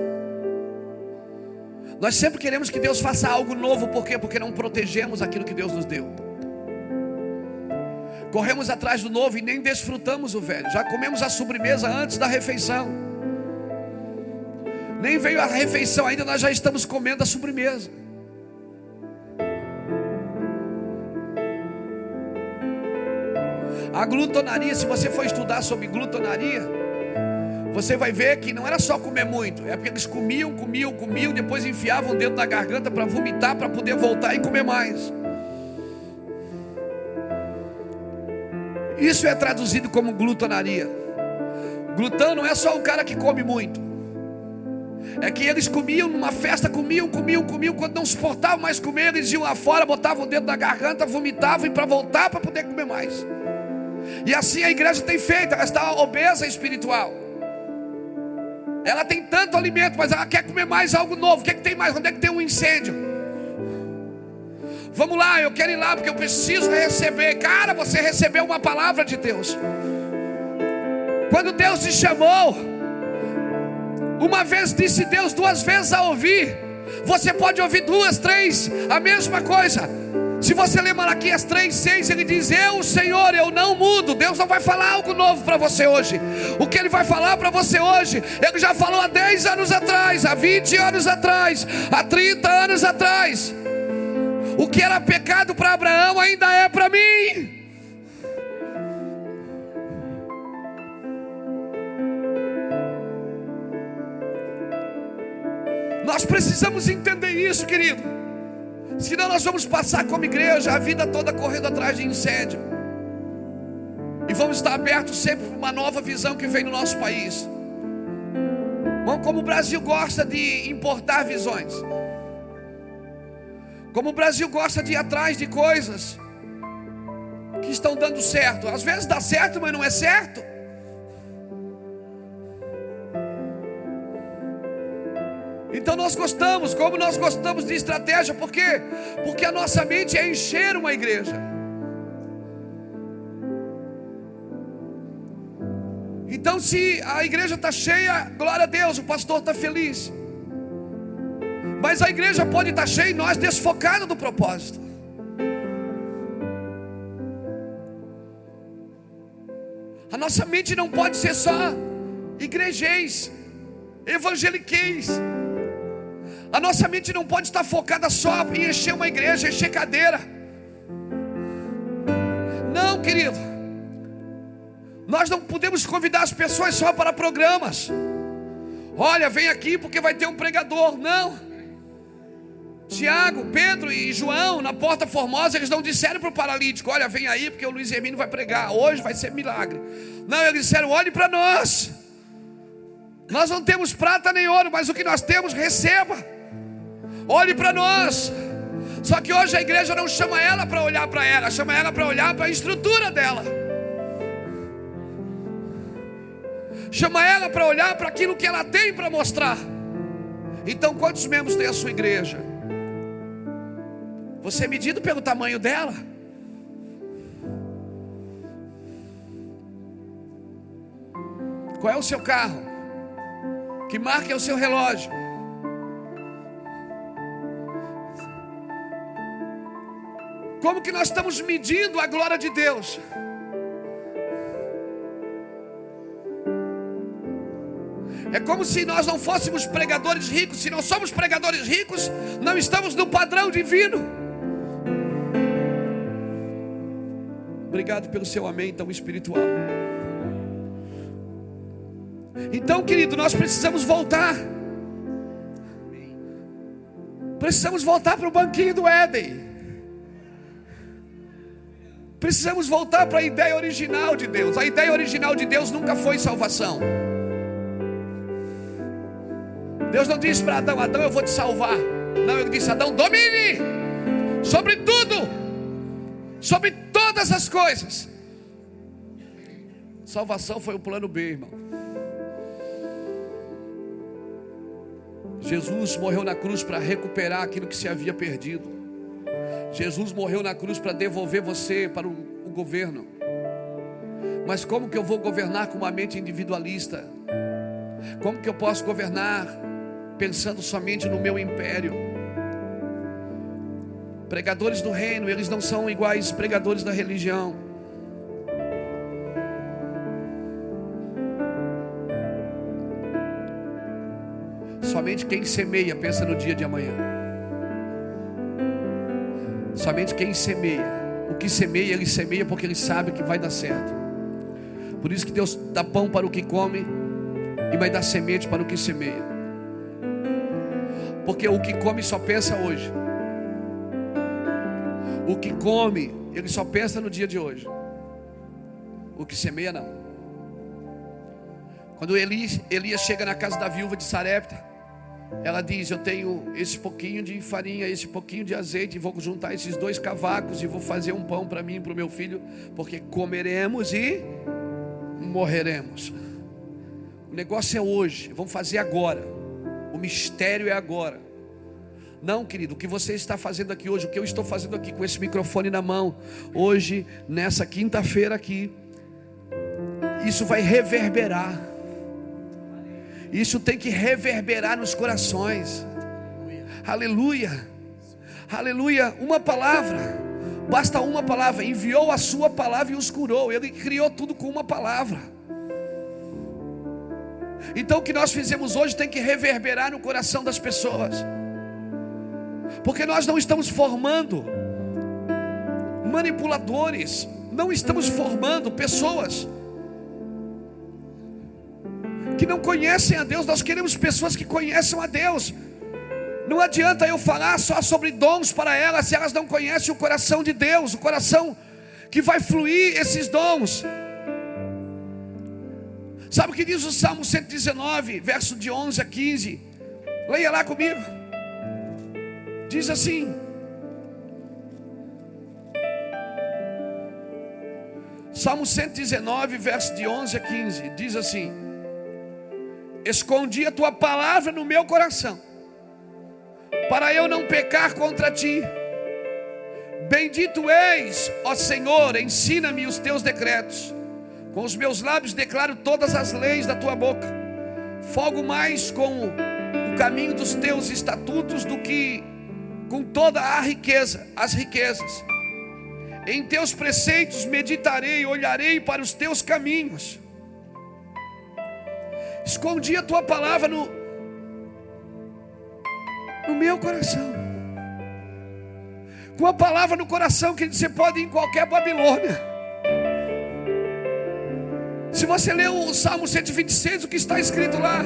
Nós sempre queremos que Deus faça algo novo, por quê? Porque não protegemos aquilo que Deus nos deu. Corremos atrás do novo e nem desfrutamos o velho. Já comemos a sobremesa antes da refeição. Nem veio a refeição ainda, nós já estamos comendo a sobremesa. A glutonaria, se você for estudar sobre glutonaria, você vai ver que não era só comer muito, é porque eles comiam, comiam, comiam, depois enfiavam dentro da garganta para vomitar, para poder voltar e comer mais. Isso é traduzido como glutonaria. Glutão não é só o cara que come muito. É que eles comiam numa festa, comiam, comiam, comiam. Quando não suportavam mais comer, eles iam lá fora, botavam dentro da garganta, vomitavam e para voltar para poder comer mais. E assim a igreja tem feito, ela está obesa espiritual. Ela tem tanto alimento, mas ela quer comer mais algo novo. O que, é que tem mais? Onde é que tem um incêndio? Vamos lá, eu quero ir lá porque eu preciso receber. Cara, você recebeu uma palavra de Deus. Quando Deus te chamou, uma vez disse Deus, duas vezes a ouvir. Você pode ouvir duas, três, a mesma coisa. Se você ler Malaquias 3, 6, ele diz: Eu, Senhor, eu não mudo. Deus não vai falar algo novo para você hoje. O que ele vai falar para você hoje, ele já falou há 10 anos atrás, há 20 anos atrás, há 30 anos atrás. O que era pecado para Abraão ainda é para mim. Nós precisamos entender isso, querido. Senão nós vamos passar como igreja a vida toda correndo atrás de incêndio. E vamos estar abertos sempre para uma nova visão que vem no nosso país. Como o Brasil gosta de importar visões. Como o Brasil gosta de ir atrás de coisas que estão dando certo. Às vezes dá certo, mas não é certo. Então nós gostamos, como nós gostamos de estratégia, por quê? Porque a nossa mente é encher uma igreja. Então, se a igreja está cheia, glória a Deus, o pastor está feliz. Mas a igreja pode estar tá cheia e nós desfocados do propósito. A nossa mente não pode ser só igrejês, evangeliqueis. A nossa mente não pode estar focada só em encher uma igreja, encher cadeira. Não, querido. Nós não podemos convidar as pessoas só para programas. Olha, vem aqui porque vai ter um pregador. Não. Tiago, Pedro e João, na porta formosa, eles não disseram para o paralítico: Olha, vem aí porque o Luiz Hermínio vai pregar. Hoje vai ser milagre. Não, eles disseram: Olhe para nós. Nós não temos prata nem ouro, mas o que nós temos, receba. Olhe para nós. Só que hoje a igreja não chama ela para olhar para ela, chama ela para olhar para a estrutura dela. Chama ela para olhar para aquilo que ela tem para mostrar. Então, quantos membros tem a sua igreja? Você é medido pelo tamanho dela. Qual é o seu carro? Que marca é o seu relógio? Como que nós estamos medindo a glória de Deus? É como se nós não fôssemos pregadores ricos. Se não somos pregadores ricos, não estamos no padrão divino. Obrigado pelo seu amém tão espiritual. Então, querido, nós precisamos voltar. Precisamos voltar para o banquinho do Éden. Precisamos voltar para a ideia original de Deus. A ideia original de Deus nunca foi salvação. Deus não disse para Adão: Adão, eu vou te salvar. Não, ele disse: Adão, domine sobre tudo, sobre todas as coisas. Salvação foi o plano B, irmão. Jesus morreu na cruz para recuperar aquilo que se havia perdido. Jesus morreu na cruz para devolver você para o, governo. Mas como que eu vou governar com uma mente individualista? Como que eu posso governar pensando somente no meu império? Pregadores do reino, eles não são iguais pregadores da religião. Somente quem semeia pensa no dia de amanhã. Somente quem semeia, o que semeia, ele semeia porque ele sabe que vai dar certo. Por isso que Deus dá pão para o que come e vai dar semente para o que semeia. Porque o que come só pensa hoje. O que come, ele só pensa no dia de hoje. O que semeia não. Quando Elias, chega na casa da viúva de Sarepta, ela diz: Eu tenho esse pouquinho de farinha, esse pouquinho de azeite, vou juntar esses dois cavacos e vou fazer um pão para mim e para o meu filho, porque comeremos e morreremos. O negócio é hoje, vamos fazer agora. O mistério é agora. Não, querido, o que você está fazendo aqui hoje, o que eu estou fazendo aqui com esse microfone na mão, hoje, nessa quinta-feira aqui, isso vai reverberar isso tem que reverberar nos corações. Aleluia. Aleluia. Uma palavra. Basta uma palavra. Enviou a sua palavra e os curou. Ele criou tudo com uma palavra. Então o que nós fizemos hoje tem que reverberar no coração das pessoas. Porque nós não estamos formando manipuladores, não estamos formando pessoas que não conhecem a Deus, nós queremos pessoas que conheçam a Deus. Não adianta eu falar só sobre dons para elas se elas não conhecem o coração de Deus, o coração que vai fluir esses dons. Sabe o que diz o Salmo 119, verso de 11 a 15? Leia lá comigo. Diz assim: Salmo 119, verso de 11 a 15, diz assim: escondi a tua palavra no meu coração, para eu não pecar contra ti. Bendito és, ó Senhor, ensina-me os teus decretos. Com os meus lábios declaro todas as leis da tua boca. Fogo mais com o caminho dos teus estatutos do que com toda a riqueza, as riquezas. Em teus preceitos meditarei, olharei para os teus caminhos. Escondi a tua palavra no, no meu coração. Com a palavra no coração, que você pode ir em qualquer Babilônia. Se você ler o Salmo 126, o que está escrito lá?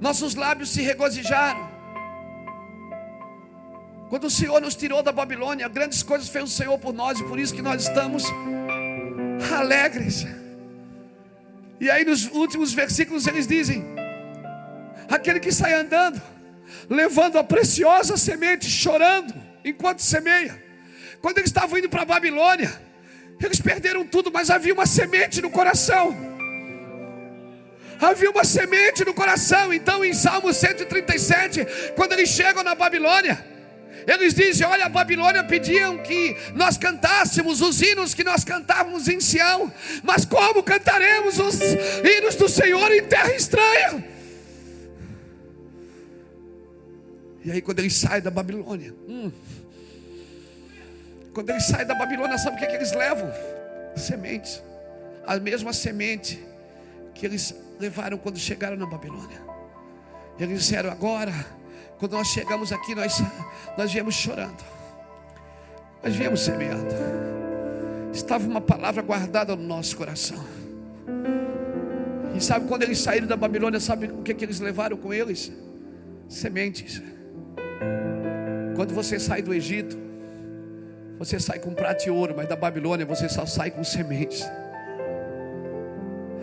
Nossos lábios se regozijaram. Quando o Senhor nos tirou da Babilônia, grandes coisas fez o Senhor por nós, e por isso que nós estamos alegres. E aí nos últimos versículos eles dizem: aquele que sai andando, levando a preciosa semente, chorando enquanto semeia. Quando eles estavam indo para a Babilônia, Eles perderam tudo, mas havia uma semente no coração. Havia uma semente no coração. Então, em Salmo 137, quando eles chegam na Babilônia, eles dizem: Olha, a Babilônia pediam que nós cantássemos os hinos que nós cantávamos em Sião, mas como cantaremos os hinos do Senhor em terra estranha? E aí, quando eles saem da Babilônia, hum, quando eles saem da Babilônia, sabe o que, é que eles levam? Sementes, a mesma semente que eles levaram quando chegaram na Babilônia. Eles disseram: agora, quando nós chegamos aqui, nós, nós viemos chorando, nós viemos semeando. Estava uma palavra guardada no nosso coração. E sabe quando eles saíram da Babilônia, sabe o que, que eles levaram com eles? Sementes. Quando você sai do Egito, você sai com prata e ouro, mas da Babilônia você só sai com sementes.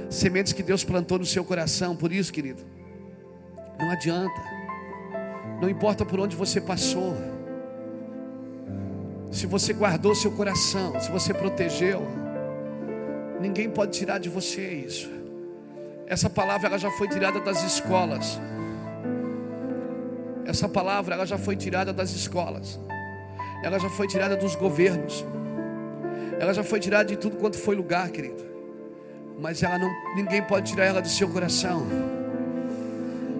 Sementes que Deus plantou no seu coração, por isso, querido, não adianta, não importa por onde você passou, se você guardou seu coração, se você protegeu, ninguém pode tirar de você isso. Essa palavra ela já foi tirada das escolas. Essa palavra ela já foi tirada das escolas ela já foi tirada dos governos, ela já foi tirada de tudo quanto foi lugar, querido. Mas ela não, ninguém pode tirar ela do seu coração.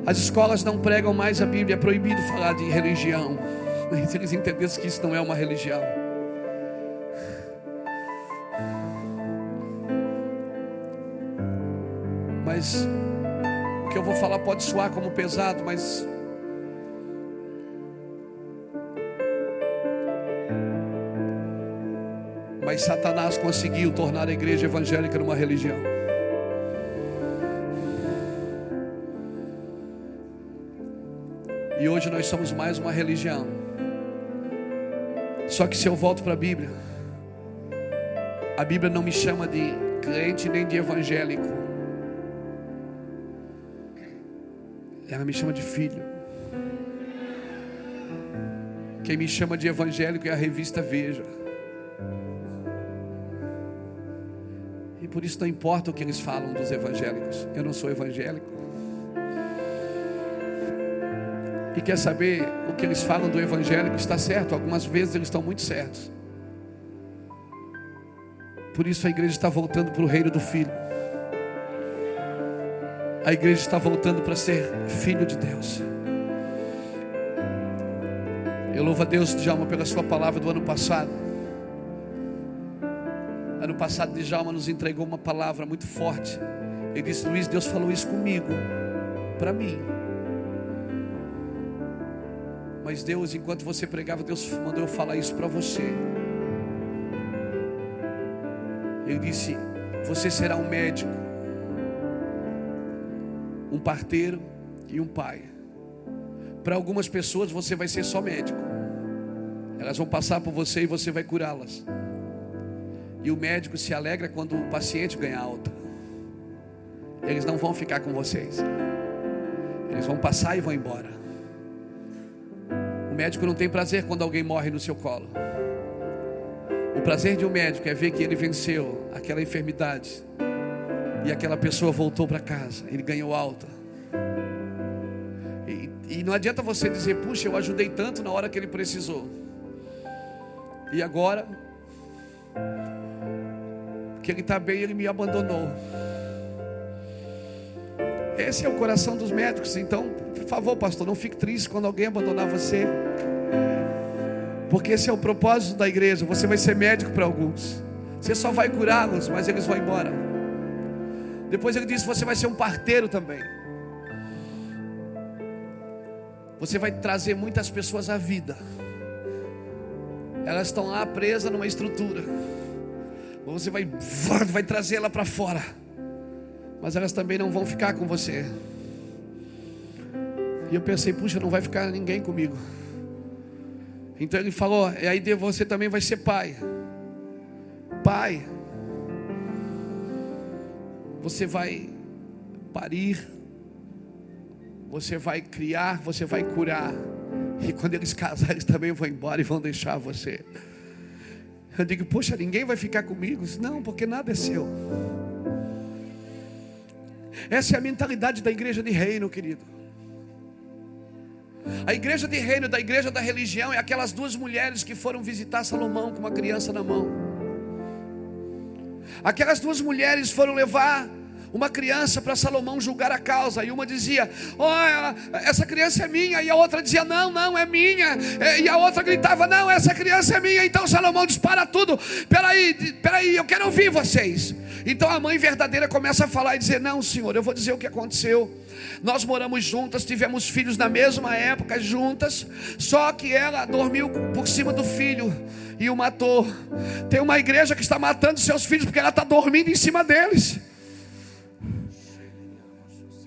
As escolas não pregam mais a Bíblia, é proibido falar de religião. Se eles entendessem que isso não é uma religião. Mas o que eu vou falar pode soar como pesado, mas Mas Satanás conseguiu tornar a igreja evangélica numa religião. E hoje nós somos mais uma religião. Só que se eu volto para a Bíblia, a Bíblia não me chama de crente nem de evangélico. Ela me chama de filho. Quem me chama de evangélico é a revista Veja. por isso não importa o que eles falam dos evangélicos. Eu não sou evangélico. E quer saber o que eles falam do evangélico está certo, algumas vezes eles estão muito certos. Por isso a igreja está voltando para o reino do filho. A igreja está voltando para ser filho de Deus. Eu louvo a Deus, Djalma, pela sua palavra do ano passado. Ano passado, Djalma nos entregou uma palavra muito forte. Ele disse: Luiz, Deus falou isso comigo, para mim. Mas Deus, enquanto você pregava, Deus mandou eu falar isso para você. Ele disse: Você será um médico, um parteiro e um pai. Para algumas pessoas você vai ser só médico. Elas vão passar por você e você vai curá-las. E o médico se alegra quando o paciente ganha alta. Eles não vão ficar com vocês. Eles vão passar e vão embora. O médico não tem prazer quando alguém morre no seu colo. O prazer de um médico é ver que ele venceu aquela enfermidade e aquela pessoa voltou para casa, ele ganhou alta. E, e, não adianta você dizer, puxa, eu ajudei tanto na hora que ele precisou. E agora que ele está bem, ele me abandonou. Esse é o coração dos médicos. Então, por favor, pastor, não fique triste quando alguém abandonar você. Porque esse é o propósito da igreja. Você vai ser médico para alguns. Você só vai curá-los, mas eles vão embora. Depois ele disse: Você vai ser um parteiro também. Você vai trazer muitas pessoas à vida. Elas estão lá presas numa estrutura. Você vai, vai trazer ela para fora. Mas elas também não vão ficar com você. E eu pensei, puxa, não vai ficar ninguém comigo. Então ele falou: e aí você também vai ser pai. Pai. Você vai parir. Você vai criar, você vai curar. E quando eles casarem, eles também vão embora e vão deixar você. Eu digo, poxa, ninguém vai ficar comigo. Não, porque nada é seu. Essa é a mentalidade da igreja de reino, querido. A igreja de reino, da igreja da religião, é aquelas duas mulheres que foram visitar Salomão com uma criança na mão. Aquelas duas mulheres foram levar uma criança para Salomão julgar a causa, e uma dizia: Olha, essa criança é minha, e a outra dizia: Não, não, é minha, e a outra gritava: Não, essa criança é minha. Então Salomão dispara tudo: Peraí, peraí, eu quero ouvir vocês. Então a mãe verdadeira começa a falar e dizer: Não, senhor, eu vou dizer o que aconteceu. Nós moramos juntas, tivemos filhos na mesma época juntas, só que ela dormiu por cima do filho e o matou. Tem uma igreja que está matando seus filhos porque ela está dormindo em cima deles.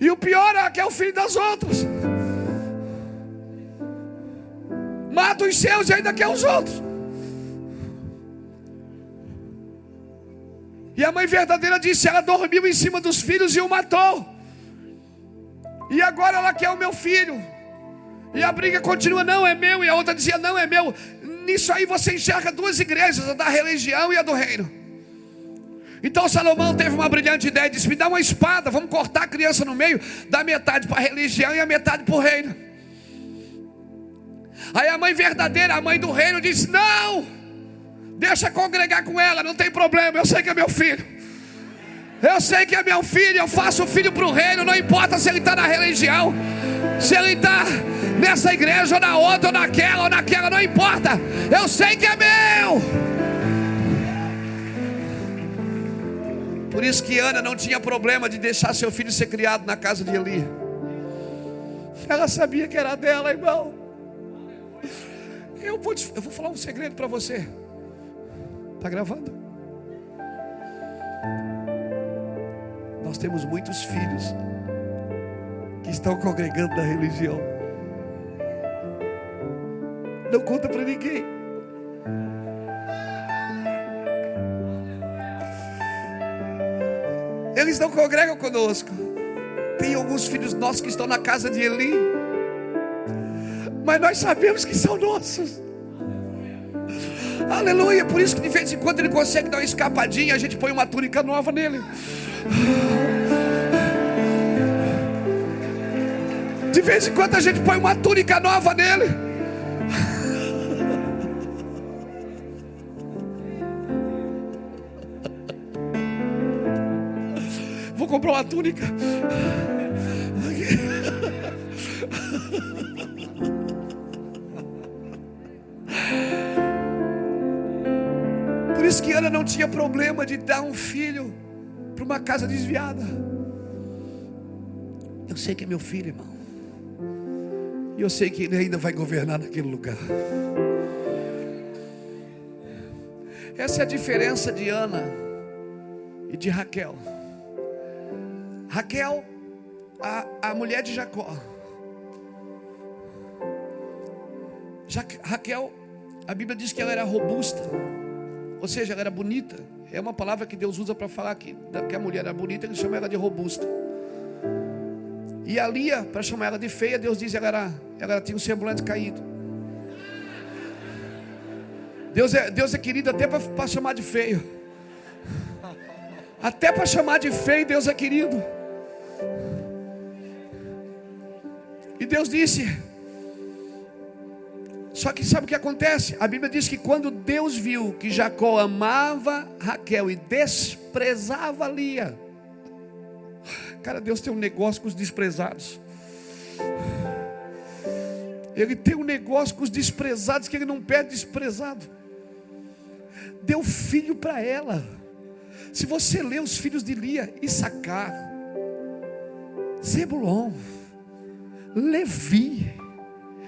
E o pior é que é o filho das outras. Mata os seus e ainda quer os outros. E a mãe verdadeira disse: ela dormiu em cima dos filhos e o matou. E agora ela quer o meu filho. E a briga continua: não é meu. E a outra dizia: não é meu. Nisso aí você enxerga duas igrejas, a da religião e a do reino. Então Salomão teve uma brilhante ideia, disse: Me dá uma espada, vamos cortar a criança no meio, dá metade para a religião e a metade para o reino. Aí a mãe verdadeira, a mãe do reino, disse: Não, deixa congregar com ela, não tem problema, eu sei que é meu filho. Eu sei que é meu filho, eu faço o filho para o reino, não importa se ele está na religião, se ele está nessa igreja ou na outra, ou naquela ou naquela, não importa, eu sei que é meu. Por isso que Ana não tinha problema de deixar seu filho ser criado na casa de Eli. Ela sabia que era dela, irmão. Eu vou, te, eu vou falar um segredo para você. Está gravando? Nós temos muitos filhos que estão congregando na religião. Não conta para ninguém. Eles não congregam conosco. Tem alguns filhos nossos que estão na casa de Eli. Mas nós sabemos que são nossos. Aleluia. Por isso que de vez em quando ele consegue dar uma escapadinha, a gente põe uma túnica nova nele. De vez em quando a gente põe uma túnica nova nele. Vou comprar uma túnica. Por isso que Ana não tinha problema de dar um filho para uma casa desviada. Eu sei que é meu filho, irmão. E eu sei que ele ainda vai governar naquele lugar. Essa é a diferença de Ana e de Raquel. Raquel, a, a mulher de Jacó. Ja, Raquel, a Bíblia diz que ela era robusta, ou seja, ela era bonita. É uma palavra que Deus usa para falar que, que a mulher era bonita, ele chama ela de robusta. E a Lia, para chamar ela de feia, Deus diz que ela, era, ela tinha um semblante caído. Deus é, Deus é querido até para chamar de feio. Até para chamar de feio, Deus é querido. E Deus disse: Só que sabe o que acontece? A Bíblia diz que quando Deus viu que Jacó amava Raquel e desprezava Lia, cara, Deus tem um negócio com os desprezados. Ele tem um negócio com os desprezados que ele não perde desprezado. Deu filho para ela. Se você ler os filhos de Lia, Issacar, Zebulon, Levi,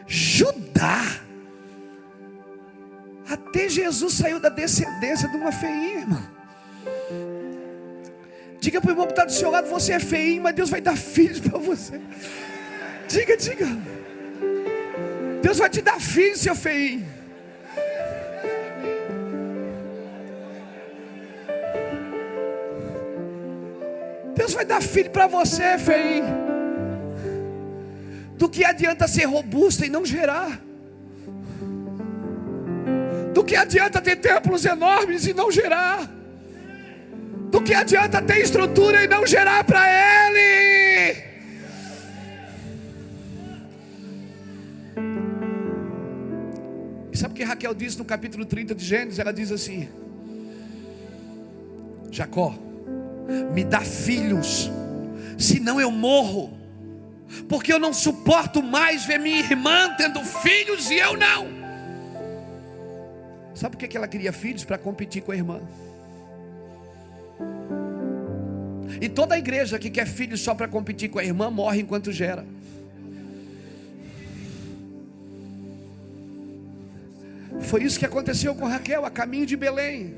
Judá. Até Jesus saiu da descendência de uma feinha, irmão. Diga para o irmão que está do seu lado: você é feinho, mas Deus vai dar filhos para você. Diga, diga. Deus vai te dar filhos, seu feinho. Deus vai dar filho para você, feinho. Do que adianta ser robusta e não gerar? Do que adianta ter templos enormes e não gerar? Do que adianta ter estrutura e não gerar para Ele? Sabe o que Raquel disse no capítulo 30 de Gênesis? Ela diz assim: Jacó, me dá filhos, senão eu morro, porque eu não suporto mais ver minha irmã tendo filhos e eu não. Sabe por que ela queria filhos? Para competir com a irmã. E toda a igreja que quer filhos só para competir com a irmã morre enquanto gera. Foi isso que aconteceu com Raquel a caminho de Belém.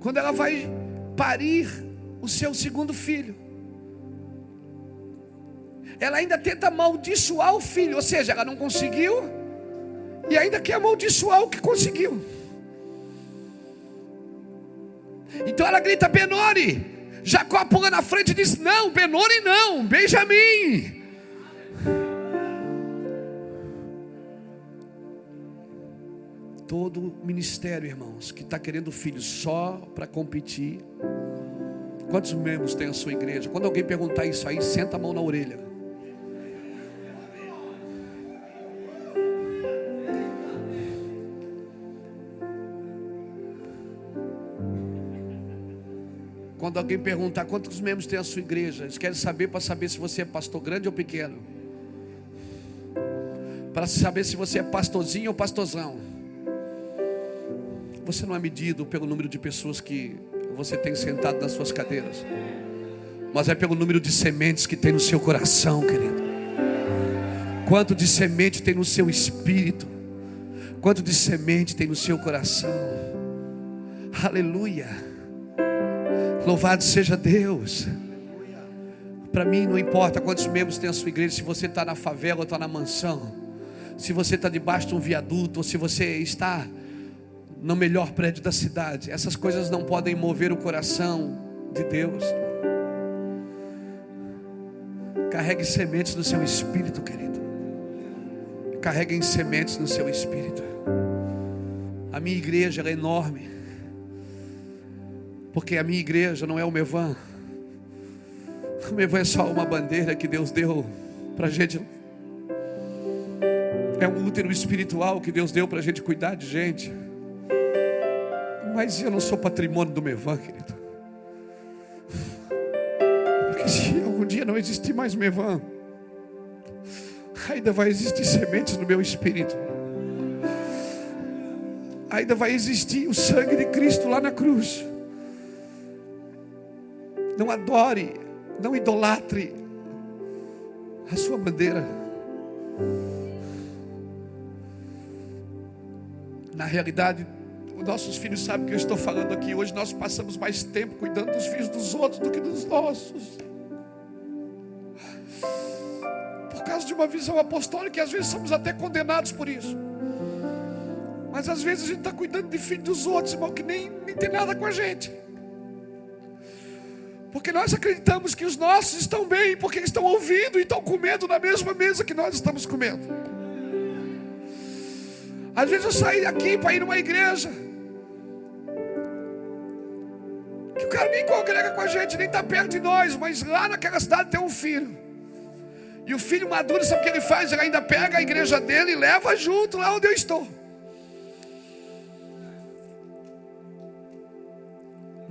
Quando ela vai parir o seu segundo filho, ela ainda tenta amaldiçoar o filho, ou seja, ela não conseguiu e ainda quer amaldiçoar o que conseguiu. Então ela grita: Benoni. Jacó pula na frente e diz: Não, Benoni não, Benjamim. todo ministério, irmãos, que está querendo filho só para competir. Quantos membros tem a sua igreja? Quando alguém perguntar isso aí, senta a mão na orelha. Quando alguém perguntar quantos membros tem a sua igreja, eles querem saber para saber se você é pastor grande ou pequeno. Para saber se você é pastorzinho ou pastorzão. Você não é medido pelo número de pessoas que você tem sentado nas suas cadeiras, mas é pelo número de sementes que tem no seu coração, querido. Quanto de semente tem no seu espírito? Quanto de semente tem no seu coração? Aleluia. Louvado seja Deus. Para mim não importa quantos membros tem a sua igreja, se você está na favela ou está na mansão, se você está debaixo de um viaduto ou se você está no melhor prédio da cidade. Essas coisas não podem mover o coração de Deus. Carregue sementes no seu espírito, querido. Carreguem sementes no seu espírito. A minha igreja é enorme. Porque a minha igreja não é o Mevan. O Mevan é só uma bandeira que Deus deu para a gente. É um útero espiritual que Deus deu para a gente cuidar de gente. Mas eu não sou patrimônio do Mevan, querido. Porque se algum dia não existir mais Mevan, ainda vai existir sementes no meu espírito. Ainda vai existir o sangue de Cristo lá na cruz. Não adore, não idolatre a sua bandeira. Na realidade, nossos filhos sabem que eu estou falando aqui. Hoje nós passamos mais tempo cuidando dos filhos dos outros do que dos nossos. Por causa de uma visão apostólica, e às vezes somos até condenados por isso. Mas às vezes a gente está cuidando de filhos dos outros, irmão, que nem, nem tem nada com a gente. Porque nós acreditamos que os nossos estão bem, porque eles estão ouvindo e estão comendo na mesma mesa que nós estamos comendo. Às vezes eu saí daqui para ir numa igreja. Que o cara nem congrega com a gente, nem está perto de nós, mas lá naquela cidade tem um filho. E o filho maduro, sabe o que ele faz? Ele ainda pega a igreja dele e leva junto lá onde eu estou.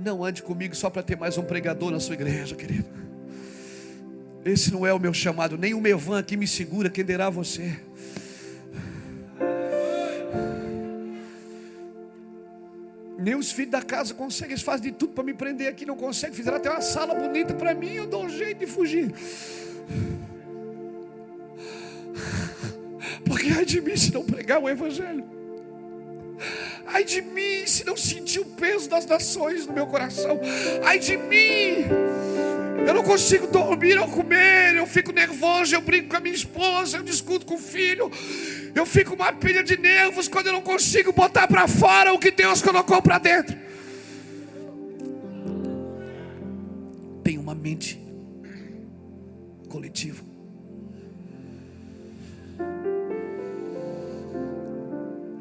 Não ande comigo só para ter mais um pregador na sua igreja, querido. Esse não é o meu chamado, nem o Mevan aqui me segura, quem derá você. Nem os filhos da casa conseguem, eles fazem de tudo para me prender aqui, não conseguem. Fizeram até uma sala bonita para mim, eu dou um jeito de fugir. Porque ai de mim se não pregar o Evangelho. Ai de mim se não sentir o peso das nações no meu coração. Ai de mim. Eu não consigo dormir ou comer. Eu fico nervoso. Eu brinco com a minha esposa. Eu discuto com o filho. Eu fico uma pilha de nervos quando eu não consigo botar para fora o que Deus colocou para dentro. Tem uma mente coletiva.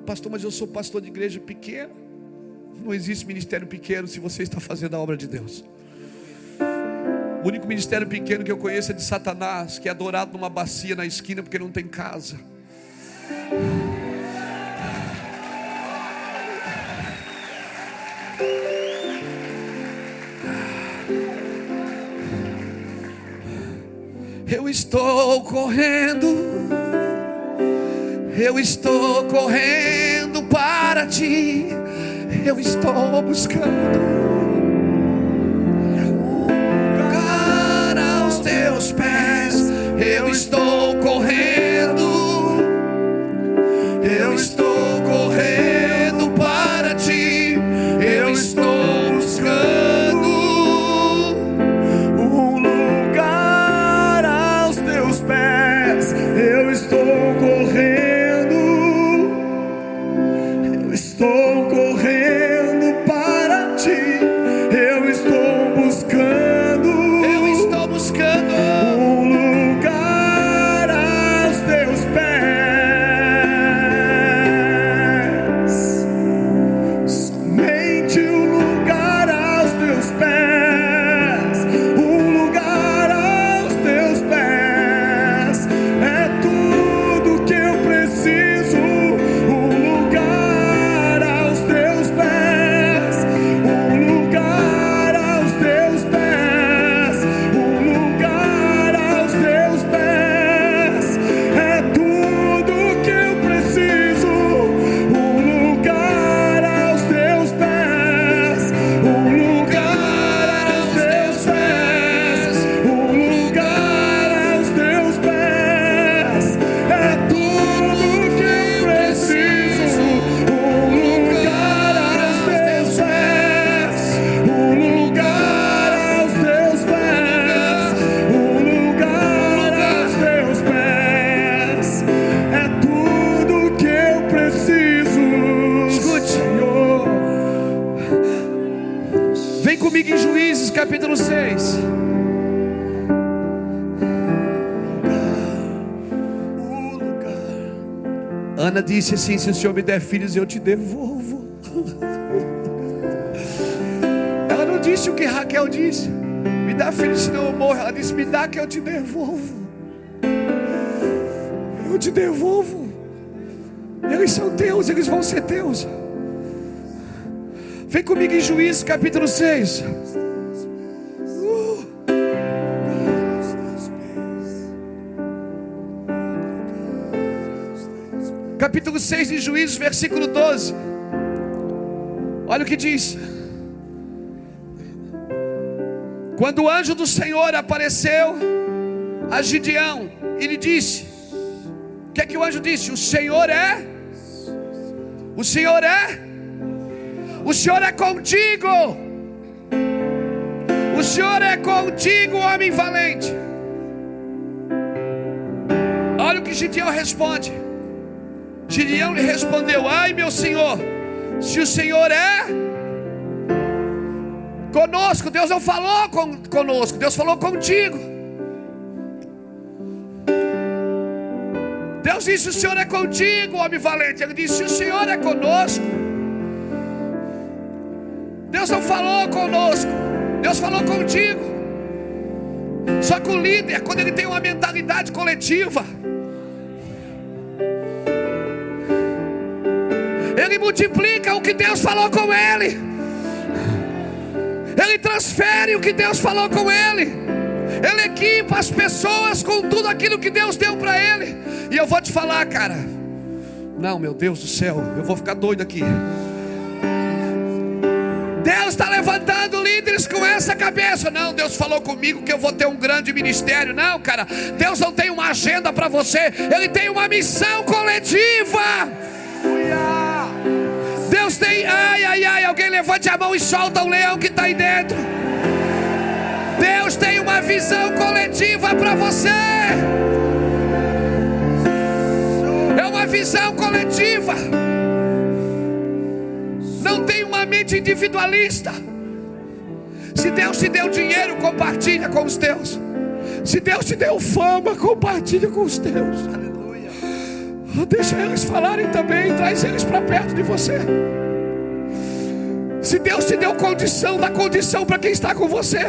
Pastor, mas eu sou pastor de igreja pequena. Não existe ministério pequeno se você está fazendo a obra de Deus. O único ministério pequeno que eu conheço é de Satanás, que é adorado numa bacia na esquina porque não tem casa. Eu estou correndo, eu estou correndo para ti, eu estou buscando teus pés. Eu estou correndo, eu estou disse assim: Se o Senhor me der filhos, eu te devolvo. Ela não disse o que Raquel disse: Me dá filhos, senão eu morro. Ela disse: Me dá que eu te devolvo. Eu te devolvo. Eles são teus, eles vão ser teus. Vem comigo em Juízes capítulo 6. 6 de Juízes, versículo 12. Olha o que diz. Quando o anjo do Senhor apareceu a Gideão e lhe disse: O que é que o anjo disse? O Senhor é? O Senhor é? O Senhor é contigo. O Senhor é contigo, homem valente. Olha o que Gideão responde. Gideão lhe respondeu: Ai, meu senhor, se o senhor é conosco, Deus não falou com, conosco, Deus falou contigo. Deus disse: O senhor é contigo, homem valente. Ele disse: Se o senhor é conosco, Deus não falou conosco, Deus falou contigo. Só que o líder, quando ele tem uma mentalidade coletiva, Ele multiplica o que Deus falou com ele. Ele transfere o que Deus falou com ele. Ele equipa as pessoas com tudo aquilo que Deus deu para ele. E eu vou te falar, cara. Não, meu Deus do céu, eu vou ficar doido aqui. Deus está levantando líderes com essa cabeça. Não, Deus falou comigo que eu vou ter um grande ministério. Não, cara, Deus não tem uma agenda para você, Ele tem uma missão coletiva. Deus tem, ai, ai, ai, alguém levante a mão e solta o leão que está aí dentro. Deus tem uma visão coletiva para você. É uma visão coletiva. Não tem uma mente individualista. Se Deus te deu dinheiro, compartilha com os teus. Se Deus te deu fama, compartilha com os teus. Deixa eles falarem também, traz eles para perto de você. Se Deus te deu condição, dá condição para quem está com você.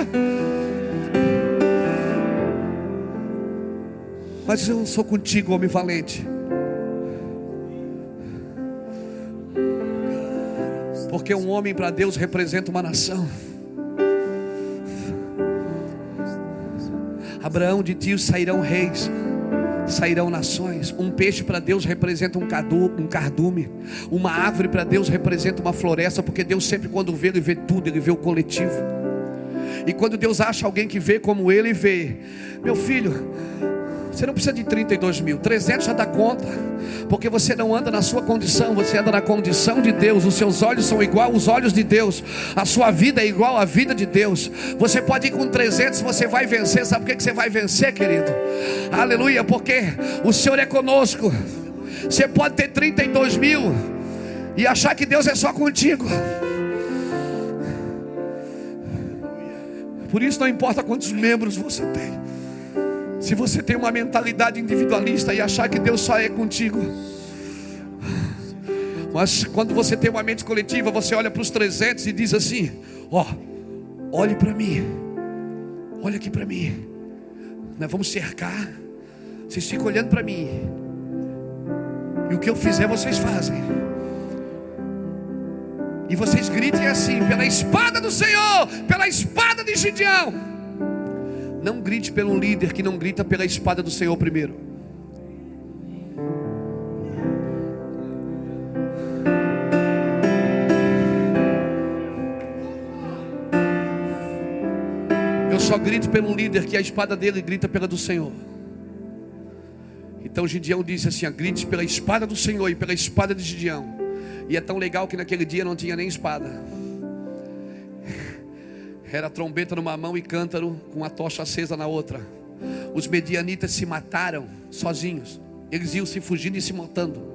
Mas eu sou contigo, homem valente. Porque um homem para Deus representa uma nação. Abraão de ti sairão reis sairão nações. Um peixe para Deus representa um, cadu, um cardume. Uma árvore para Deus representa uma floresta, porque Deus sempre, quando vê, ele vê tudo, ele vê o coletivo. E quando Deus acha alguém que vê como ele vê, meu filho, você não precisa de 32 mil, 300 já dá conta, porque você não anda na sua condição, você anda na condição de Deus. Os seus olhos são igual aos olhos de Deus, a sua vida é igual à vida de Deus. Você pode ir com 300, você vai vencer. Sabe por que você vai vencer, querido? Aleluia, porque o Senhor é conosco. Você pode ter 32 mil e achar que Deus é só contigo. Por isso não importa quantos membros você tem. Se você tem uma mentalidade individualista e achar que Deus só é contigo. Mas quando você tem uma mente coletiva, você olha para os 300 e diz assim: Ó, oh, olhe para mim, olha aqui para mim. Nós vamos cercar. Vocês ficam olhando para mim. E o que eu fizer, vocês fazem. E vocês gritem assim: pela espada do Senhor, pela espada de Gideão. Não grite pelo líder que não grita pela espada do Senhor primeiro. Eu só grito pelo líder que a espada dele grita pela do Senhor. Então Gideão disse assim: grite pela espada do Senhor e pela espada de Gideão. E é tão legal que naquele dia não tinha nem espada. Era trombeta numa mão e cântaro com a tocha acesa na outra. Os medianitas se mataram sozinhos. Eles iam se fugindo e se matando.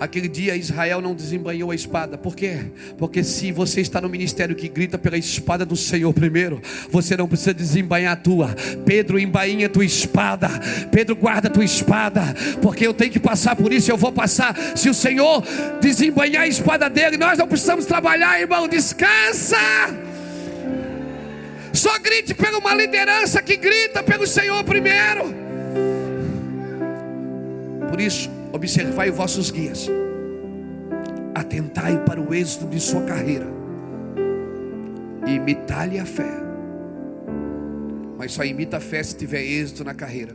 Aquele dia Israel não desembanhou a espada. Por quê? Porque se você está no ministério que grita pela espada do Senhor primeiro, você não precisa desembanhar a tua. Pedro, embainha a tua espada. Pedro, guarda a tua espada. Porque eu tenho que passar por isso, eu vou passar. Se o Senhor desembanhar a espada dele, nós não precisamos trabalhar, irmão. Descansa. Só grite pela uma liderança que grita pelo Senhor primeiro. Por isso, observai os vossos guias. Atentai para o êxito de sua carreira. Imitai-lhe a fé. Mas só imita a fé se tiver êxito na carreira.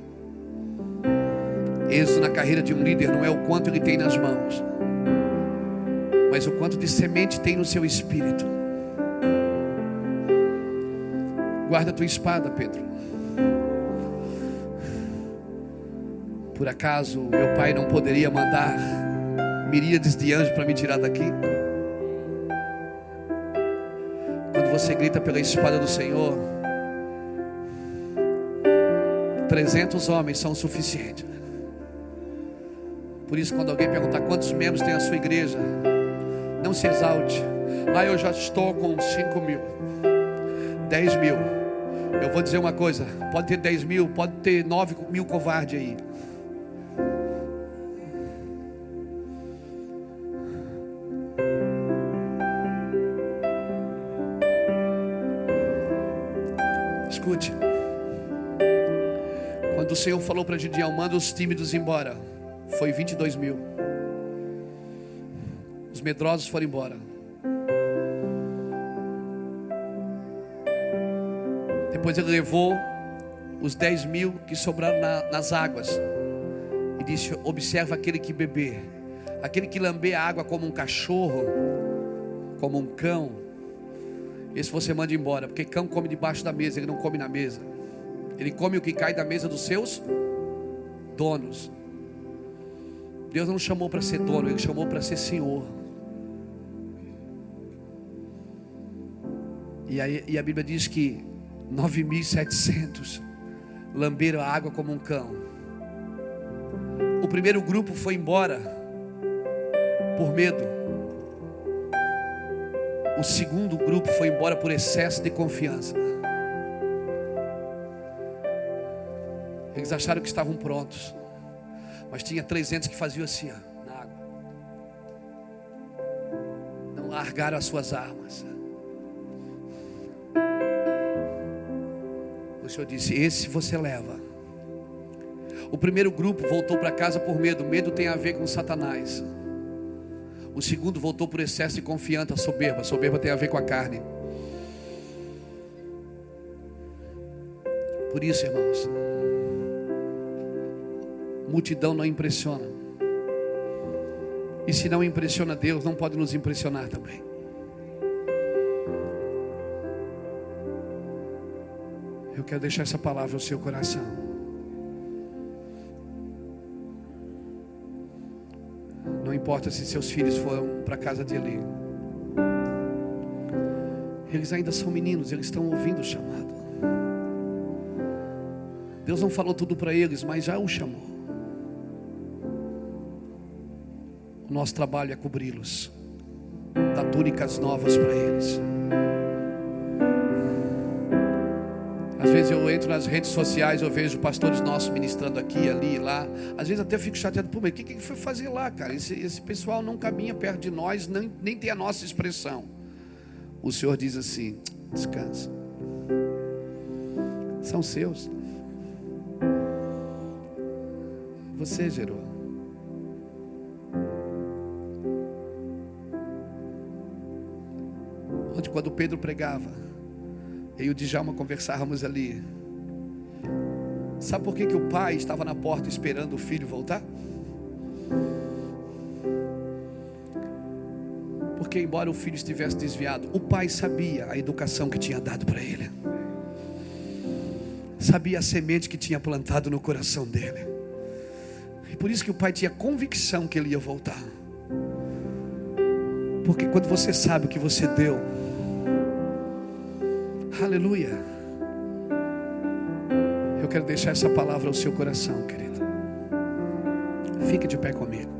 Êxito na carreira de um líder não é o quanto ele tem nas mãos, mas o quanto de semente tem no seu espírito. Guarda a tua espada, Pedro. Por acaso meu pai não poderia mandar miríades de anjos para me tirar daqui? Quando você grita pela espada do Senhor, 300 homens são suficientes. Por isso, quando alguém perguntar quantos membros tem a sua igreja, não se exalte. Ah, eu já estou com 5 mil, 10 mil. Eu vou dizer uma coisa: pode ter 10 mil, pode ter 9 mil covardes aí. Escute. Quando o Senhor falou para Gideão, manda os tímidos embora, foi 22 mil. Os medrosos foram embora. Depois ele levou os dez mil que sobraram na, nas águas e disse: Observa aquele que beber, aquele que lamber a água como um cachorro, como um cão. Esse você manda embora, porque cão come debaixo da mesa, ele não come na mesa. Ele come o que cai da mesa dos seus donos. Deus não chamou para ser dono, ele chamou para ser senhor. E, aí, e a Bíblia diz que 9.700 lamberam a água como um cão. O primeiro grupo foi embora por medo. O segundo grupo foi embora por excesso de confiança. Eles acharam que estavam prontos. Mas tinha 300 que faziam assim, ó, na água. Não largaram as suas armas. Senhor disse: Esse você leva. O primeiro grupo voltou para casa por medo. Medo tem a ver com Satanás. O segundo voltou por excesso de confiança, soberba. Soberba tem a ver com a carne. Por isso, irmãos, multidão não impressiona. E se não impressiona Deus, não pode nos impressionar também. Eu quero deixar essa palavra ao seu coração. Não importa se seus filhos foram para a casa de Eli. Eles ainda são meninos, eles estão ouvindo o chamado. Deus não falou tudo para eles, mas já o chamou. O nosso trabalho é cobri-los, dar túnicas novas para eles. Às vezes eu entro nas redes sociais, eu vejo pastores nossos ministrando aqui, ali, lá. Às vezes até fico chateado, pô, mas o que, que foi fazer lá, cara? Esse, esse pessoal não caminha perto de nós, nem, nem tem a nossa expressão. O Senhor diz assim: descansa. São seus. Você gerou. Onde quando Pedro pregava, eu e o Djalma conversávamos ali. Sabe por que, que o pai estava na porta esperando o filho voltar? Porque, embora o filho estivesse desviado, o pai sabia a educação que tinha dado para ele, sabia a semente que tinha plantado no coração dele. E por isso que o pai tinha convicção que ele ia voltar. Porque quando você sabe o que você deu, aleluia. Eu quero deixar essa palavra ao seu coração, querido. Fique de pé comigo.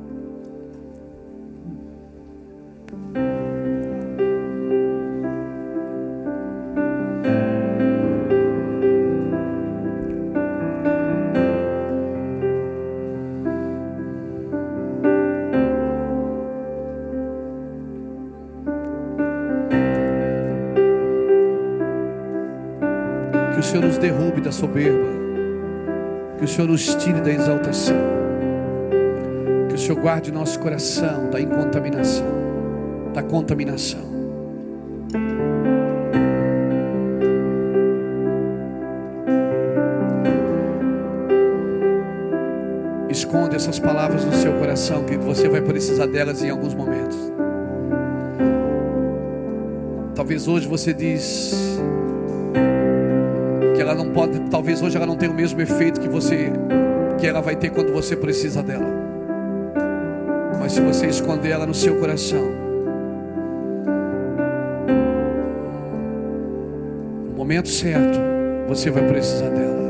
Senhor nos tire da exaltação. Que o Senhor guarde nosso coração da incontaminação, da contaminação. Esconda essas palavras no seu coração, que você vai precisar delas em alguns momentos. Talvez hoje você diz talvez hoje ela não tenha o mesmo efeito que você que ela vai ter quando você precisa dela. Mas se você esconder ela no seu coração, no momento certo, você vai precisar dela.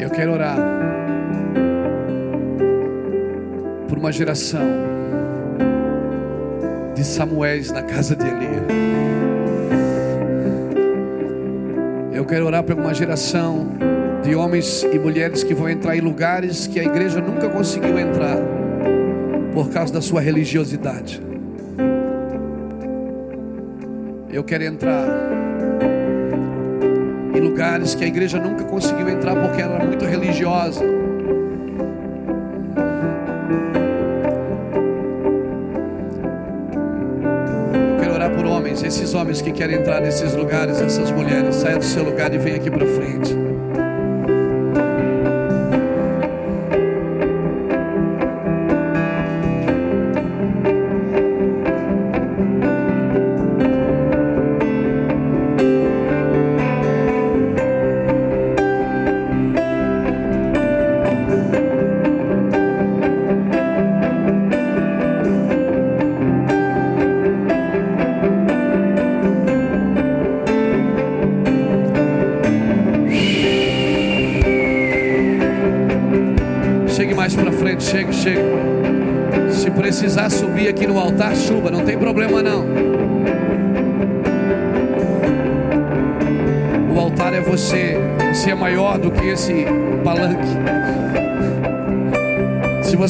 Eu quero orar por uma geração de Samuéis na casa de Eli. Eu quero orar por uma geração de homens e mulheres que vão entrar em lugares que a igreja nunca conseguiu entrar por causa da sua religiosidade. Eu quero entrar em lugares que a igreja nunca conseguiu entrar porque era muito religiosa. Homens que querem entrar nesses lugares, essas mulheres, saia do seu lugar e venha aqui para frente.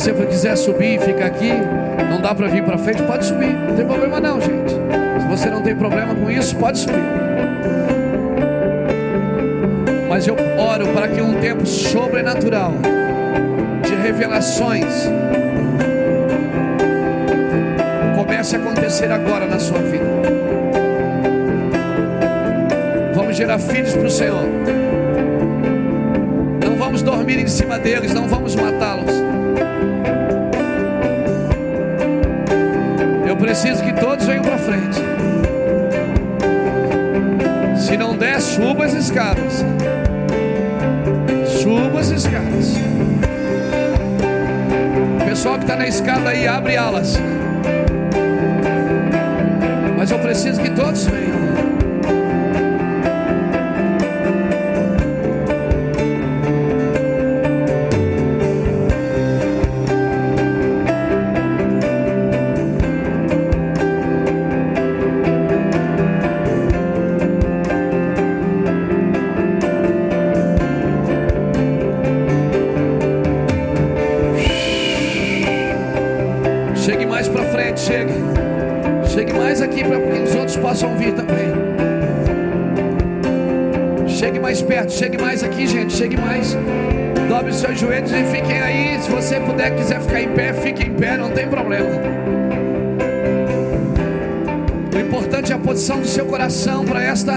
Você quiser subir e ficar aqui, não dá para vir para frente, pode subir. Não tem problema não, gente. Se você não tem problema com isso, pode subir. Mas eu oro para que um tempo sobrenatural de revelações comece a acontecer agora na sua vida. Vamos gerar filhos para o Senhor. Não vamos dormir em cima deles, não vamos matá-los. Preciso que todos venham para frente. Se não der, suba as escadas. Suba as escadas. Pessoal que está na escada aí, abre alas. Mas eu preciso que todos venham. Importante é a posição do seu coração para esta